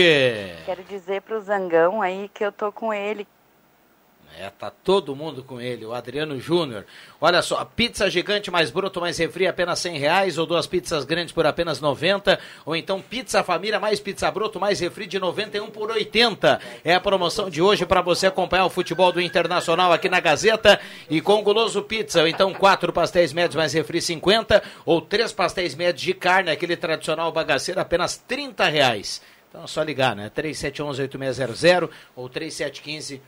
Quero dizer pro Zangão aí que eu tô com ele. É, tá todo mundo com ele, o Adriano Júnior. Olha só, pizza gigante mais broto mais refri apenas 100 reais, ou duas pizzas grandes por apenas 90, ou então pizza família mais pizza broto mais refri de 91 por 80. É a promoção de hoje para você acompanhar o futebol do Internacional aqui na Gazeta e com Guloso Pizza, ou então quatro pastéis médios mais refri 50, ou três pastéis médios de carne, aquele tradicional bagaceiro, apenas 30 reais. Então é só ligar, né? 3711-8600 ou 3715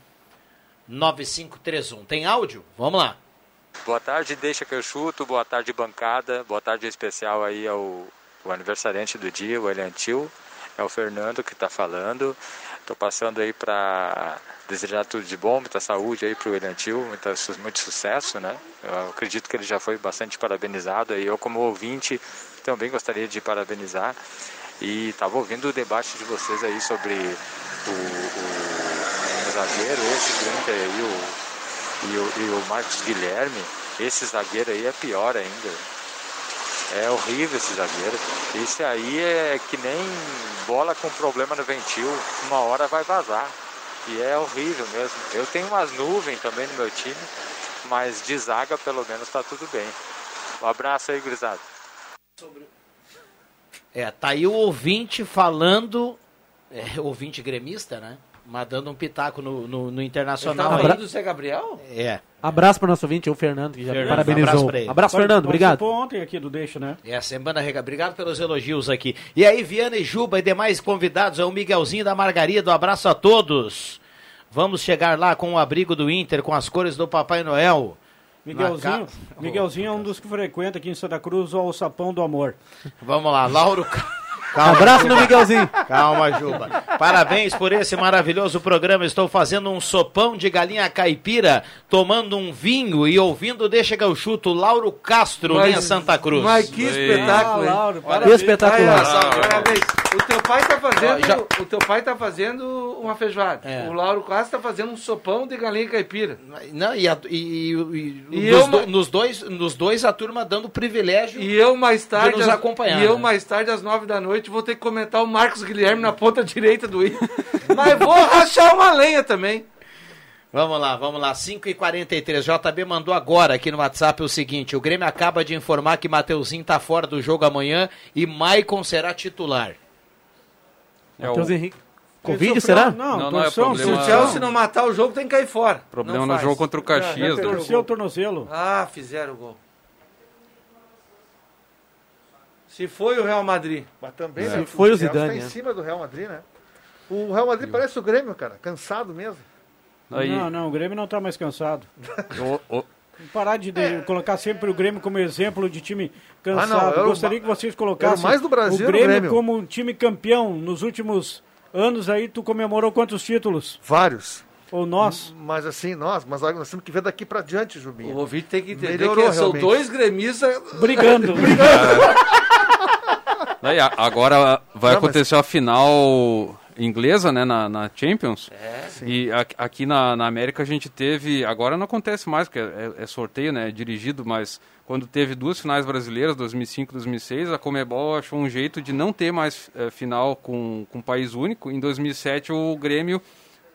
9531. Tem áudio? Vamos lá. Boa tarde, deixa que eu chuto. Boa tarde, bancada. Boa tarde especial aí ao, aniversariante do dia, o Elian Tio. É o Fernando que está falando. Estou passando aí para desejar tudo de bom, muita saúde aí para o Elian Tio, muita, muito sucesso, né? Eu acredito que ele já foi bastante parabenizado. Eu, como ouvinte, também gostaria de parabenizar. E estava ouvindo o debate de vocês aí sobre o, o zagueiro, esse do Inter aí, o, e, o, e o Marcos Guilherme. Esse zagueiro aí é pior ainda. É horrível esse zagueiro. Esse aí é que nem bola com problema no ventil, uma hora vai vazar. E é horrível mesmo. Eu tenho umas nuvens também no meu time, mas de zaga pelo menos tá tudo bem. Um abraço aí, gurizada. É, tá aí o ouvinte falando, é, ouvinte gremista, né? Mas dando um pitaco no, no, no Internacional. Ele aí. do Zé Gabriel? É. Abraço para o nosso ouvinte, o Fernando, que já Fernando, parabenizou. abraço pra ele. Abraço, Fernando, obrigado. Ontem aqui do Deixa, né? É, semana rega. Obrigado pelos elogios aqui. E aí, Viana e Juba e demais convidados, é o Miguelzinho da Margarida. Um abraço a todos. Vamos chegar lá com o abrigo do Inter, com as cores do Papai Noel. Miguelzinho, Miguelzinho é um dos que frequenta aqui em Santa Cruz o Alçapão do Amor. Vamos lá, Lauro. Abraço no Miguelzinho. Calma, Juba. Parabéns por esse maravilhoso programa. Estou fazendo um sopão de galinha caipira, tomando um vinho e ouvindo Deixa que eu chuto Lauro Castro, Mas- linha Santa Cruz. Mas que espetáculo, hein? Ah, Lauro, parabéns. Espetacular. Parabéns. O teu pai tá fazendo, Ó, já- o teu pai tá fazendo uma feijoada. É. O Lauro Castro tá fazendo um sopão de galinha caipira. Não, e, a- e- e- E nos, eu- do- nos dois, nos dois a turma dando privilégio. E eu mais tarde, nos às- acompanhar, e eu né? mais tarde às nove da noite vou ter que comentar o Marcos Guilherme na ponta direita do Inter. Mas vou rachar uma lenha também. Vamos lá, vamos lá. 5h43. JB mandou agora aqui no WhatsApp o seguinte: o Grêmio acaba de informar que Mateuzinho tá fora do jogo amanhã e Maicon será titular. É Matheus o Henrique. Covid, será? Não, Não, não é problema. Se o. Chelsea não matar o jogo, tem que cair fora. problema no jogo contra o Caxias. Já né? Torceu o tornozelo. Ah, fizeram o gol. Se foi o Real Madrid. Mas também, É. né? Foi o Chelsea Zidane, Tá em né? cima do Real Madrid, né? O Real Madrid parece o Grêmio, cara. Cansado mesmo. Aí, Não, não, o Grêmio não tá mais cansado. o- o- Parar de, de colocar sempre o Grêmio como exemplo de time cansado. Ah, não, o Gostaria que vocês colocassem o mais do Brasil, o o Grêmio, Grêmio. como um time campeão nos últimos anos aí. Tu comemorou quantos títulos? Vários. Ou nós? Mas assim, nós, mas nós temos que ver daqui pra diante, Jubinho. O ouvinte tem que entender Melhorou, que são realmente. dois gremistas. Brigando. Daí, a- agora vai Não, mas- acontecer a final inglesa, né, na, na Champions. É. E a- aqui na, na América a gente teve, agora não acontece mais, porque é, é sorteio, né, é dirigido, mas quando teve duas finais brasileiras, 2005 e 2006, a Comebol achou um jeito de não ter mais eh, final com, com país único. Em 2007 o Grêmio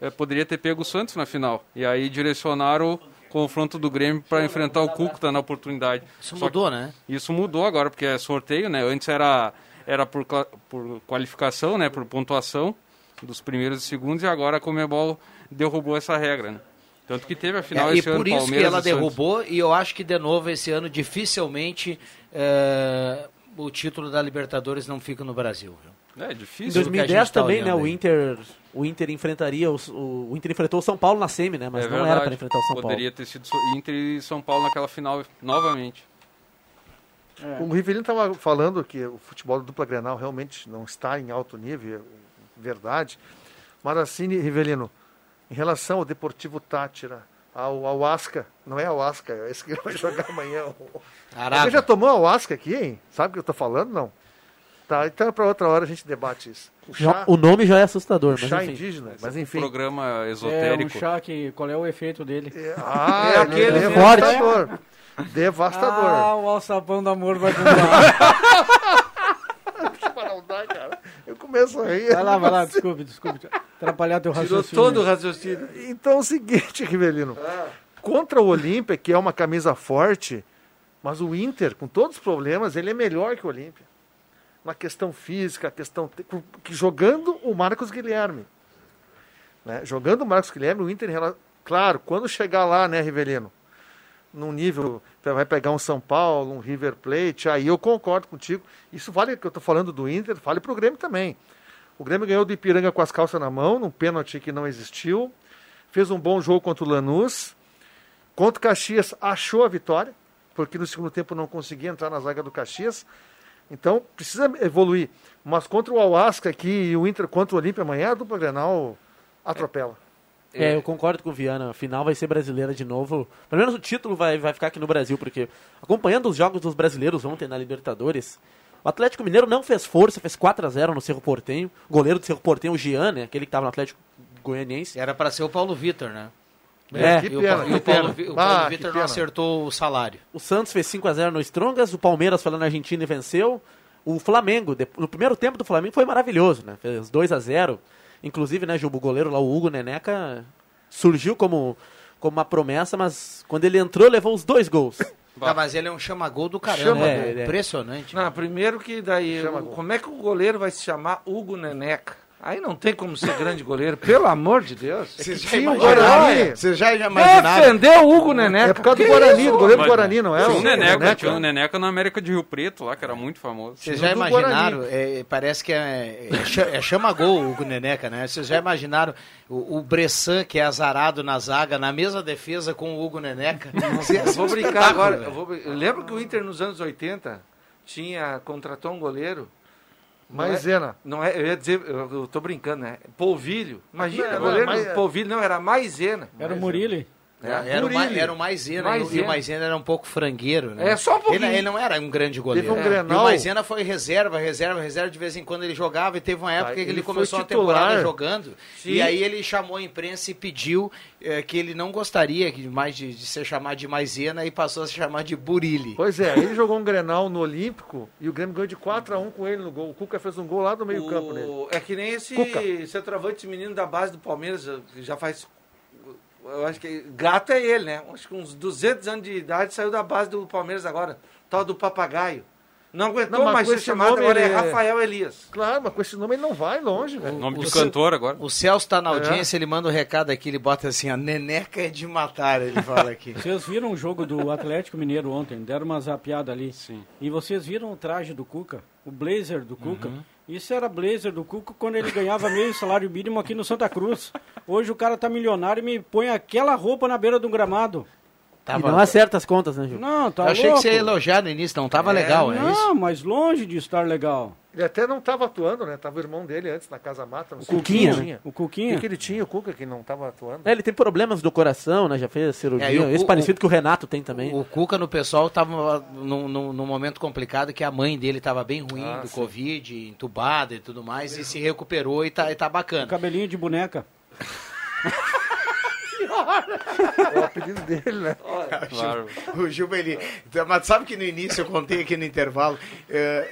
eh, poderia ter pego o Santos na final. E aí direcionaram o confronto do Grêmio para enfrentar o Cúcuta na oportunidade. Isso Só mudou, né? isso mudou agora, porque é sorteio, né? Antes era, era por, por qualificação, né? Por pontuação dos primeiros e segundos, e agora a Comebol derrubou essa regra, né? Tanto que teve a final É, e esse ano, por isso que ela e derrubou, e eu acho que de novo esse ano dificilmente é, o título da Libertadores não fica no Brasil. viu? É Em difícil. a 2010 gente tá também, né? olhando O. Inter, o Inter enfrentaria os- o, o Inter enfrentou o São Paulo na semi, né? Mas é não verdade. era para enfrentar o São Poderia ter sido Inter e São Paulo naquela final novamente. É. O Rivelino estava falando que o futebol do dupla Grenal realmente não está em alto nível, é verdade. Mas assim, Rivelino, em relação ao Deportivo Tátira, ao, ao Asca, não é ao Asca, é esse que vai jogar amanhã. Araba. Você já tomou ao Asca aqui, hein? Sabe o que eu estou falando? Não. Tá, então para outra hora a gente debate isso. O chá, o nome já é assustador, o mas chá enfim. indígena, mas enfim. Programa É um esotérico. chá que. Qual é o efeito dele? Ah, É aquele devastador. Devastador. Ah, o alçapão do amor vai bombar. Para não dar, cara. Eu começo a rir. vai lá, vai lá, desculpe, desculpe. atrapalhar teu Tirou raciocínio. todo o raciocínio. Então é o seguinte, Rivelino. Contra o Olímpia, que é uma camisa forte, mas o Inter, com todos os problemas, ele é melhor que o Olímpia. Na questão física, questão. te- que jogando o Marcos Guilherme. Né? Jogando o Marcos Guilherme, o Inter. Claro, quando chegar lá, né, Rivelino? Num nível. Vai pegar um São Paulo, um River Plate, aí eu concordo contigo. Isso vale que eu estou falando do Inter, vale para o Grêmio também. O Grêmio ganhou do Ipiranga com as calças na mão, num pênalti que não existiu. Fez um bom jogo contra o Lanús. Contra o Caxias, achou a vitória, porque no segundo tempo não conseguia entrar na zaga do Caxias. Então, precisa evoluir. Mas contra o Alasca aqui e o Inter contra o Olímpia amanhã, a dupla Grenal atropela. É, eu concordo com o Viana. A final vai ser brasileira de novo. Pelo menos o título vai, vai ficar aqui no Brasil, porque acompanhando os jogos dos brasileiros ontem na Libertadores, o Atlético Mineiro não fez força, fez 4 a 0 no Cerro Portenho. O goleiro do Cerro Portenho, o Gian, né, aquele que estava no Atlético Goianiense. Era para ser o Paulo Vitor, né? É, e o, Pa- e o Paulo, Vi- o Paulo Vitor não acertou o salário. O Santos fez 5 a 0 no Strongas, o Palmeiras foi lá na Argentina e venceu. O Flamengo, no primeiro tempo do Flamengo foi maravilhoso, né? Fez 2 a 0 Inclusive, né, Juba, o goleiro lá, o Hugo Neneca, surgiu como, como uma promessa, mas quando ele entrou, levou os dois gols. Tá, mas ele é um chama-gol do caramba. Chama- né? É, é. Impressionante. Não, primeiro que daí, como é que o goleiro vai se chamar Hugo Neneca? Aí não tem como ser grande goleiro, pelo amor de Deus. Vocês já imaginaram? Guarani. Vocês já imaginaram? Defendeu o Hugo Neneca. É por causa do Guarani, isso? do goleiro do Guarani, não é? Tinha um O Neneca, tinha um Neneca na América de Rio Preto lá, que era muito famoso. Vocês já imaginaram? É, parece que é, é, é chama-gol o Hugo Neneca, né? Vocês já imaginaram o, o Bressan, que é azarado na zaga, na mesma defesa com o Hugo Neneca? Vocês- Eu vou brincar agora. Eu, vou eu lembro que o Inter nos anos 80 tinha contratou um goleiro. Não é- Maisena. Não é, eu ia dizer, eu, eu tô brincando, né? Polvilho. Imagina, Não, não, goleiro mas- do Polvilho não era Maisena. Era o Murili. Era, o, Ma- era o Maisena, e o- e Maisena. o Maisena era um pouco frangueiro, né? É, só um pouquinho. Ele, ele não era um grande goleiro. Teve um É. Grenal- E o Maisena foi reserva, reserva, reserva, de vez em quando ele jogava, e teve uma época Ah, que ele, ele começou a temporada jogando, Sim. e aí ele chamou a imprensa e pediu eh, que ele não gostaria mais de, de ser chamado de Maisena e passou a se chamar de Burilli. Pois é, ele jogou um Grenal no Olímpico e o Grêmio ganhou de 4x1 com ele no gol. O Cuca fez um gol lá do meio campo nele. O- É que nem esse Cuca. centroavante menino da base do Palmeiras, que já faz. Eu acho que. Gato é ele, né? Acho que uns 200 anos de idade saiu da base do Palmeiras agora. Tal do papagaio. Não aguentou Não, mas mais ser chamado, nome agora é ele é- Rafael Elias. Claro, mas com esse nome ele não vai longe, velho. Nome de O- cantor agora. O Celso É. tá na audiência, ele manda um recado aqui, ele bota assim, a neneca é de matar, ele fala aqui. Vocês viram o jogo do Atlético Mineiro ontem? Deram uma zapiada ali. Sim. E vocês viram o traje do Cuca? O blazer do Cuca? Uhum. Isso era blazer do Cuca quando ele ganhava meio salário mínimo aqui no Santa Cruz. Hoje o cara tá milionário e me põe aquela roupa na beira de um gramado. E não acerta as contas, né, Gil? Não, tá Eu achei louco. que você ia elogiar no início, não tava legal, é não, isso? mas longe de estar legal. Ele até não estava atuando, né? Tava o irmão dele antes na Casa Mata. não O sei Cuquinha, que né? tinha. O O Cuquinha. que, que ele tinha, o Cuca, que não estava atuando? É, ele tem problemas do coração, né? Já fez cirurgia. É, o- Esse o- parecido que o Renato tem também. O Cuca no pessoal tava num, num, num momento complicado que a mãe dele tava bem ruim Ah, do sim. Covid, entubada e tudo mais, e se recuperou e tá, e tá bacana. Cabelinho de boneca. É o apelido dele, né? Claro. O Gilba, ele. Mas sabe que no início eu contei aqui no intervalo. eh,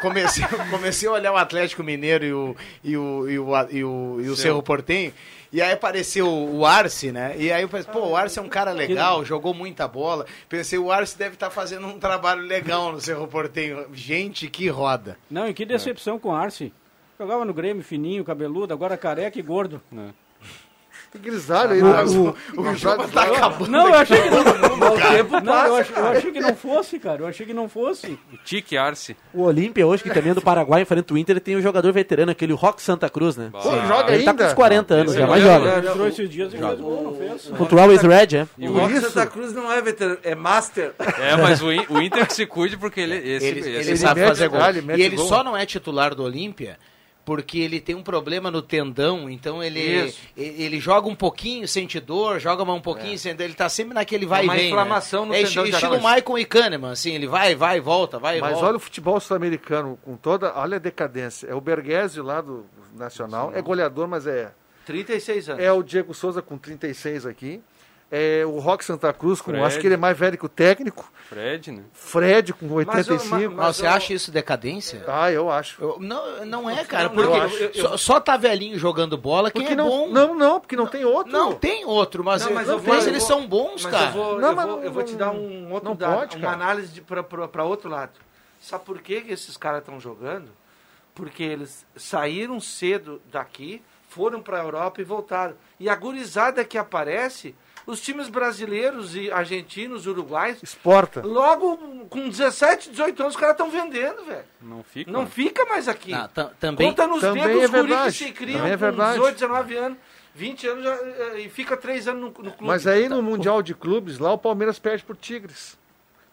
comecei, comecei a olhar o Atlético Mineiro e o, e o, e o, e o, e o Cerro Portenho. E aí apareceu o Arce, né? E aí eu pensei, pô, o Arce é um cara legal, jogou muita bola. Pensei, o Arce deve estar fazendo um trabalho legal no Cerro Portenho. Gente, que roda. Não, e que decepção com o Arce. Jogava no Grêmio, fininho, cabeludo, agora careca e gordo. Tem grisalho aí, Ah, né? o- o, Juba tá acabando. Não, eu achei que não. O tempo Não, eu achei, eu achei que não fosse, cara. Eu achei que não fosse. O Tique Arce. O Olímpia hoje, que também é do Paraguai, enfrenta o Inter, ele tem um jogador veterano, aquele Rock Santa Cruz, né? Pô, joga Ele tá ainda? com uns 40 anos já, mas Olha, joga. Entrou esses dias e fez gol, não fez? Contra o Always Red, é. O Rock Santa Cruz não é veterano, é master. É, mas o, In- o Inter que se cuide porque ele, esse, Ele, esse- ele ele sabe fazer gol, gol. ele mete E ele gol. só não é titular do Olímpia porque ele tem um problema no tendão, então ele, ele, ele joga um pouquinho, sente dor, joga mais um pouquinho, sente dor, ele tá sempre naquele vai uma e vem. inflamação no né? É tendão de estilo. Michael e Kahneman, assim, ele vai, vai volta, vai Mas volta. olha o futebol sul-americano, com toda. Olha a decadência. É o Berguese lá do Nacional, é goleador, mas é. 36 anos. É o Diego Souza com 36 aqui. É, o Rock Santa Cruz, com, Fred. acho que ele é mais velho que o técnico. Fred, né? Fred, com Mas, 85. mas- mas você acha isso decadência? Ah, eu acho. não, não é, cara, Não, porque eu só, só tá velhinho jogando bola quem Porque é não, bom. não, não, porque não tem outro. Não tem outro, mas, Não, mas eu eu vou- mas eu eles vou- são bons, mas cara. Eu vou, Não, eu mas vou, não- eu vou te dar um outro não dado, pode, uma cara. análise para outro lado. Sabe por que, que esses caras estão jogando? Porque eles saíram cedo daqui, foram para a Europa e voltaram. E a gurizada que aparece, os times brasileiros e argentinos, uruguais, Exporta. logo com 17, 18 anos, os caras estão vendendo, velho. Não fica. Não fica mais aqui. Ah, tam- também- Conta nos também dedos é os guris que verdade. se criam Também é com verdade. 18, 19 anos, 20 anos já, eh, e fica 3 anos no, no clube. Mas aí no Mundial de Clubes, lá o Palmeiras perde pro Tigres.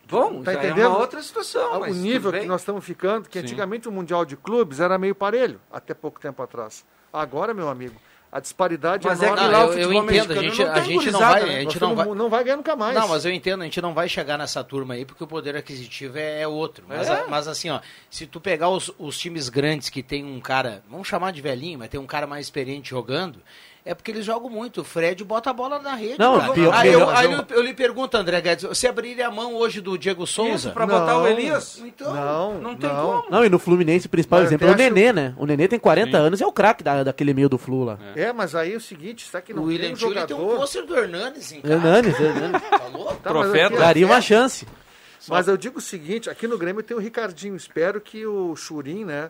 Bom, tá já é entendendo? uma outra situação, O mas nível que nós estamos ficando, que Sim. antigamente o Mundial de Clubes era meio parelho, até pouco tempo atrás. Agora, meu amigo, a disparidade Mas é é que lá eu- o eu entendo, a gente- não a gente não vai- né? a gente não vai- não vai ganhando nunca mais. Não, mas eu entendo, a gente não vai chegar nessa turma aí porque o poder aquisitivo é, é outro. Mas, É? mas assim, ó, se tu pegar os, os times grandes que tem um cara, vamos chamar de velhinho, mas tem um cara mais experiente jogando, é porque eles jogam muito. O Fred bota a bola na rede. Não, cara. pior- aí eu, aí eu, eu lhe pergunto, André Guedes, você abriria a mão hoje do Diego Souza? Isso, pra botar o Não. Elias? Então, Não, Não tem não. como. Não, e no Fluminense, o principal Mas exemplo é o Nenê, né? O Nenê tem 40 anos e é o craque da, daquele meio do Flu lá. É, mas aí é o seguinte, será que não o tem William um Tio ele tem um jogador... pôster do Hernanes em casa. Hernanes, Hernanes. Tá louco? Tá, mas Profeta. aqui- Daria uma chance. Mas eu digo o seguinte, aqui no Grêmio tem o Ricardinho, espero que o Churim, né...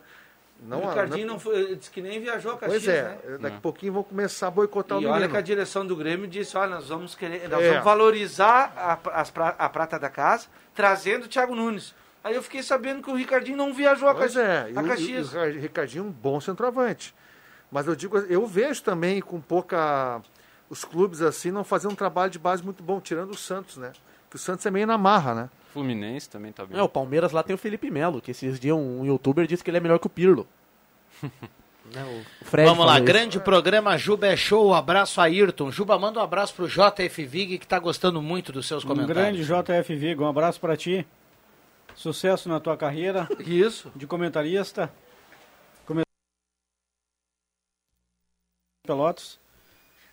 Não, o Ricardinho não foi, disse que nem viajou a Caxias, Pois é, né? daqui a pouquinho vão começar a boicotar o E olha menino. que a direção do Grêmio disse, olha, nós vamos querer, nós É. vamos valorizar a, pra- a prata da casa, trazendo o Thiago Nunes. Aí eu fiquei sabendo que o Ricardinho não viajou a, Pois Caxi- é, e a o- Caxias. e o Ricardinho é um bom centroavante. Mas eu digo, eu vejo também com pouca. Os clubes assim não fazendo um trabalho de base muito bom, tirando o Santos, né? Que o Santos é meio na marra, né? Fluminense também tá bem. É, o Palmeiras lá tem o Felipe Melo, que esses dias um youtuber disse que ele é melhor que o Pirlo. Né, Vamos lá, isso. grande programa Juba é Show. Abraço a Ayrton. Juba, manda um abraço pro JF Vig, que tá gostando muito dos seus Um comentários. grande JF Vigo, um abraço pra ti. Sucesso na tua carreira Isso. de comentarista. Come... Pelotas.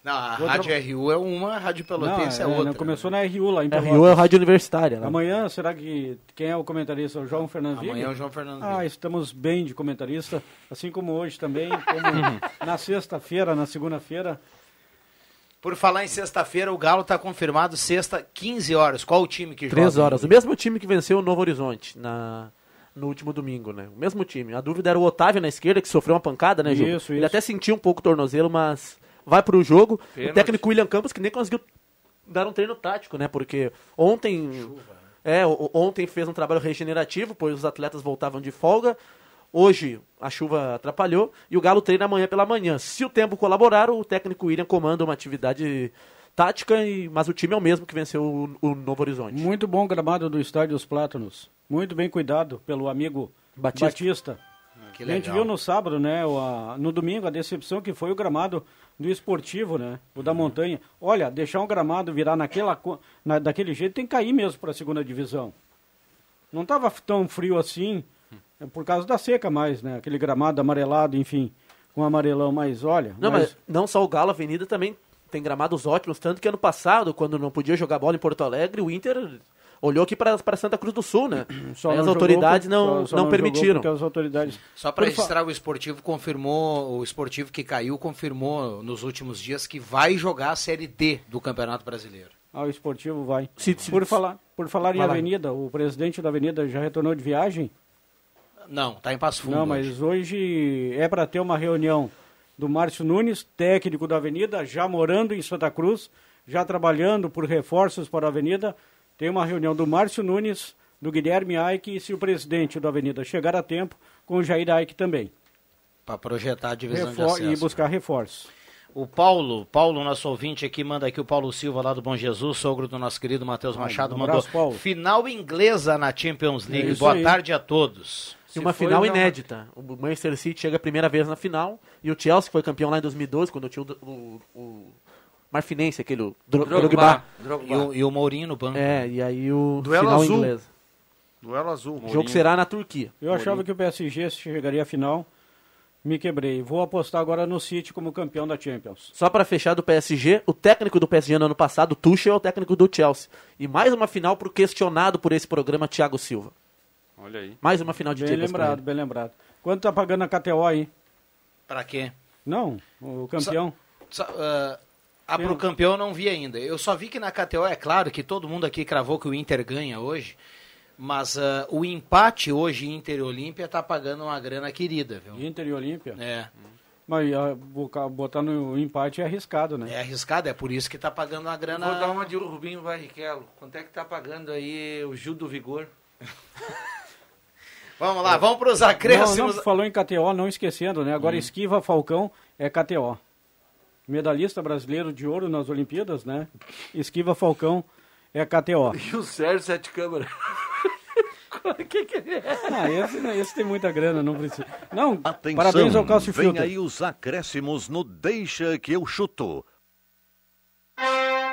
Não, a Vou Rádio RU é uma, a Rádio Pelotense é, é, outra. não, começou na RU lá em A Pelotas. Rio é a rádio universitária. Lá. Amanhã, será que quem é o comentarista? O João Fernando Vig? Amanhã é o João Fernando Ah, estamos bem de comentarista, assim como hoje também, como na sexta-feira, na segunda-feira. Por falar em sexta-feira, o Galo tá confirmado sexta, 15 horas. Qual o time que Três joga? horas. O mesmo time que venceu o Novo Horizonte na, no último domingo, né? O mesmo time. A dúvida era o Otávio na esquerda, que sofreu uma pancada, né, Gil? Isso, Ele isso. até sentiu um pouco o tornozelo, mas vai pro jogo. Pênalti. O técnico William Campos, que nem conseguiu dar um treino tático, né? Porque ontem... É, o- ontem fez um trabalho regenerativo, pois os atletas voltavam de folga. Hoje a chuva atrapalhou e o Galo treina amanhã pela manhã. Se o tempo colaborar, o técnico William comanda uma atividade tática, e, mas o time é o mesmo que venceu o, o Novo Horizonte. Muito bom gramado do Estádio dos Plátanos. Muito bem cuidado pelo amigo Batista. Batista. Que A gente legal. viu no sábado, né? o- a- no domingo, a decepção que foi o gramado do esportivo, né? O da montanha. Olha, deixar um gramado virar naquela, na, daquele jeito tem que cair mesmo para a segunda divisão. Não estava tão frio assim, é por causa da seca mais, né? Aquele gramado amarelado, enfim, com amarelão, mas olha. Não, mas não só o Galo, Avenida também tem gramados ótimos, tanto que ano passado, quando não podia jogar bola em Porto Alegre, o Inter olhou aqui para Santa Cruz do Sul, né? só não as jogou autoridades por- não, só- só não, jogou permitiram. as autoridades... Só para fa- registrar, o esportivo confirmou, o esportivo que caiu confirmou nos últimos dias que vai jogar a Série D do Campeonato Brasileiro. Ah, o esportivo vai. Se- se- por, falar, por falar em Vai lá. avenida, o presidente da avenida já retornou de viagem? Não, tá em Passo Fundo. Não, hoje. mas hoje é para ter uma reunião do Márcio Nunes, técnico da Avenida, já morando em Santa Cruz, já trabalhando por reforços para a Avenida. Tem uma reunião do Márcio Nunes, do Guilherme Aike e se o presidente da Avenida chegar a tempo, com o Jair Aike também. Para projetar a divisão de Refor- acesso. e buscar reforços. O Paulo, Paulo, nosso ouvinte aqui, manda aqui o Paulo Silva lá do Bom Jesus, sogro do nosso querido Matheus Machado, um mandou abraço, Paulo. final inglesa na Champions League. isso Boa aí. tarde a todos. E uma foi final inédita. O Manchester City chega a primeira vez na final e o Chelsea foi campeão lá em 2012, quando tinha o, o, o Marfinense, aquele Dro- Drogba. Drogba. E o, e o Mourinho no banco. É, e aí o Duelo final azul. inglesa. Duelo azul. O jogo será na Turquia. Eu achava que o PSG chegaria à final Me quebrei. Vou apostar agora no City como campeão da Champions. Só para fechar do PSG, o técnico do PSG no ano passado, o Tuchel, é o técnico do Chelsea. E mais uma final pro questionado por esse programa, Thiago Silva. Olha aí. Mais uma final de Bem Champions. pra lembrado, bem lembrado. Quanto tá pagando a KTO aí? Pra quê? Não, o campeão. Só, ah, ah, pro campeão eu não vi ainda. Eu só vi que na KTO é claro que todo mundo aqui cravou que o Inter ganha hoje. Mas ah, o empate hoje Inter e Olímpia tá pagando uma grana querida, viu? Inter e Olímpia? É. Mas ah, botar no empate é arriscado, né? É arriscado, é por isso que tá pagando uma grana. Vou dar uma de Rubinho Barrichello. Quanto é que tá pagando aí o Gil do Vigor? Vamos lá, vamos pros Não, acréscimos. não, falou em KTO, não esquecendo, né? Hum. Agora esquiva Falcão é KTO. Medalhista brasileiro de ouro nas Olimpíadas, né? Esquiva Falcão é KTO. E o Sérgio Sete Câmara. que que é? Ah, esse, né, esse tem muita grana, não precisa. Não, Atenção, parabéns ao Cássio vem Filter. aí os acréscimos no Deixa que eu chuto.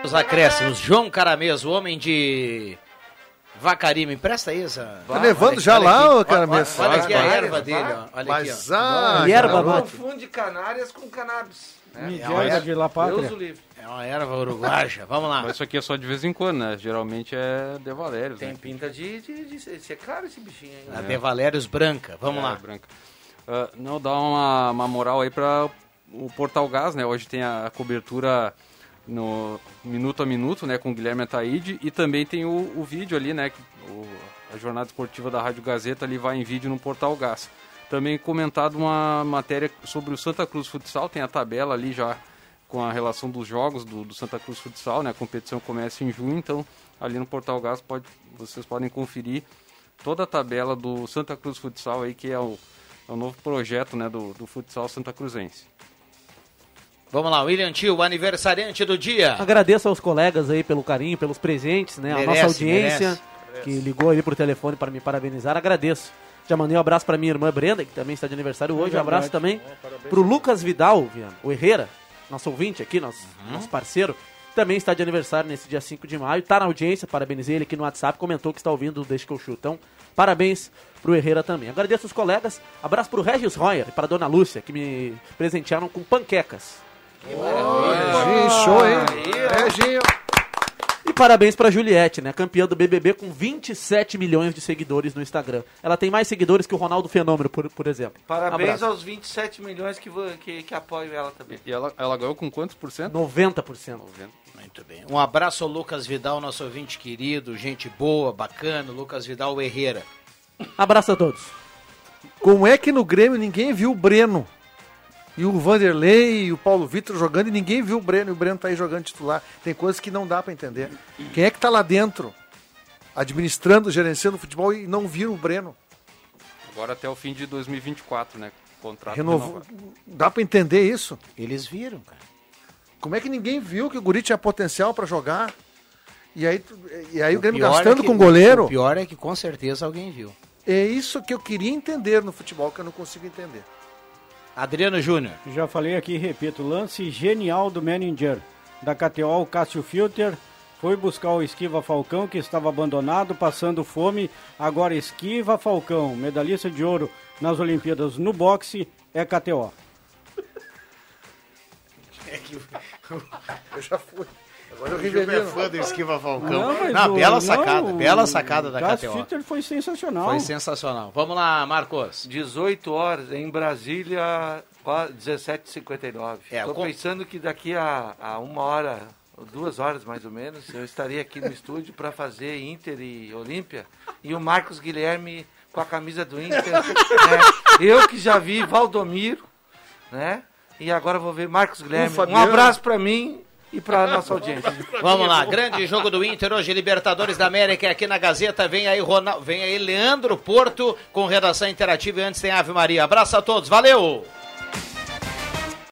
Os acréscimos. João Caramês, o homem de Vacaria, me empresta aí essa. Tá levando Olha- já olha lá, aqui. ô Caramês? Olha, olha aqui a erva dele, ó. Olha Mas, aqui, ó. ah, Erva cara, mate. Confunde Canárias com cannabis. Né? Miguel de La Pátria. Deus o livre. É uma erva uruguaia. Vamos lá. Mas isso aqui é só de vez em quando, né? Geralmente é de Valério. Tem né? pinta de, de, de ser- ser caro esse bichinho aí. A? De Valérios branca. Vamos É, lá. branca. Ah, não, dá uma, uma moral aí para o Portal Gás, né? Hoje tem a cobertura no minuto a minuto, né? Com o Guilherme Ataíde e também tem o, o vídeo ali, né? que o- a jornada esportiva da Rádio Gazeta ali vai em vídeo no Portal Gás. Também comentado uma matéria sobre o Santa Cruz Futsal, tem a tabela ali já com a relação dos jogos do, do Santa Cruz Futsal, né? A competição começa em junho, então ali no Portal Gás pode, vocês podem conferir toda a tabela do Santa Cruz Futsal aí, que é o, é o novo projeto né, do, do futsal santa cruzense. Vamos lá, William Tio, aniversariante do dia. Agradeço aos colegas aí pelo carinho, pelos presentes, né? a Merece, nossa audiência merece. que ligou ali por telefone para me parabenizar. Agradeço. Já mandei um abraço para minha irmã Brenda, que também está de aniversário hoje. Um abraço também para o Lucas Vidal, Viana, o Herrera, nosso ouvinte aqui, nosso, Uhum. nosso parceiro. Também está de aniversário nesse dia 5 de maio. Está na audiência, parabenizei ele aqui no WhatsApp, comentou que está ouvindo o Deixa que eu chuto. Então, parabéns pro Herrera também. Agradeço os colegas. Abraço pro Regis Royer e para dona Lúcia, que me presentearam com panquecas. Reginho, show, hein? Reginho. E parabéns pra Juliette, né? Campeã do BBB com 27 milhões de seguidores no Instagram. Ela tem mais seguidores que o Ronaldo Fenômeno, por, por exemplo. Parabéns Abraço. aos 27 milhões que, que, que apoiam ela também. E ela, ela ganhou com quantos por cento? 90%. Muito bem. Um abraço ao Lucas Vidal, nosso ouvinte querido, gente boa, bacana, Lucas Vidal Herrera. Abraço a todos. Como é que no Grêmio ninguém viu o Breno? E o Vanderlei e o Paulo Vitor jogando e ninguém viu o Breno e o Breno tá aí jogando titular. Tem coisas que não dá pra entender. Quem é que tá lá dentro administrando, gerenciando o futebol e não viram o Breno? Agora até o fim de 2024, né? Contrato Renovou. renovado. Dá pra entender isso? Eles viram, cara. Como é que ninguém viu que o Guri tinha potencial pra jogar? E aí, e aí o, Grêmio pior é gastando que- com goleiro. O pior é que com certeza alguém viu. É isso que eu queria entender no futebol, que eu não consigo entender. Adriano Júnior. Já falei aqui e repito, lance genial do Manager da KTO, o Cássio Filter. Foi buscar o Esquiva Falcão, que estava abandonado, passando fome. Agora Esquiva Falcão, medalhista de ouro nas Olimpíadas no boxe, é KTO. Eu já fui. Agora eu O Gilberto é fã do Esquiva Falcão. Não, o- bela não, sacada, o- bela sacada da o KTO. Foi sensacional. Foi sensacional. Vamos lá, Marcos. 18 horas em Brasília, qua- 17h59. É, Estou com- pensando que daqui a, a uma hora, ou duas horas mais ou menos, eu estaria aqui no estúdio para fazer Inter e Olímpia. E o Marcos Guilherme com a camisa do Inter. né? Eu que já vi Valdomiro, né? E agora vou ver Marcos Guilherme. Um abraço para mim e para nossa audiência. Vamos lá, grande jogo do Inter hoje, Libertadores da América aqui na Gazeta. Vem aí, Ronaldo, vem aí Leandro Porto com redação interativa e antes tem Ave Maria. Abraço a todos, valeu!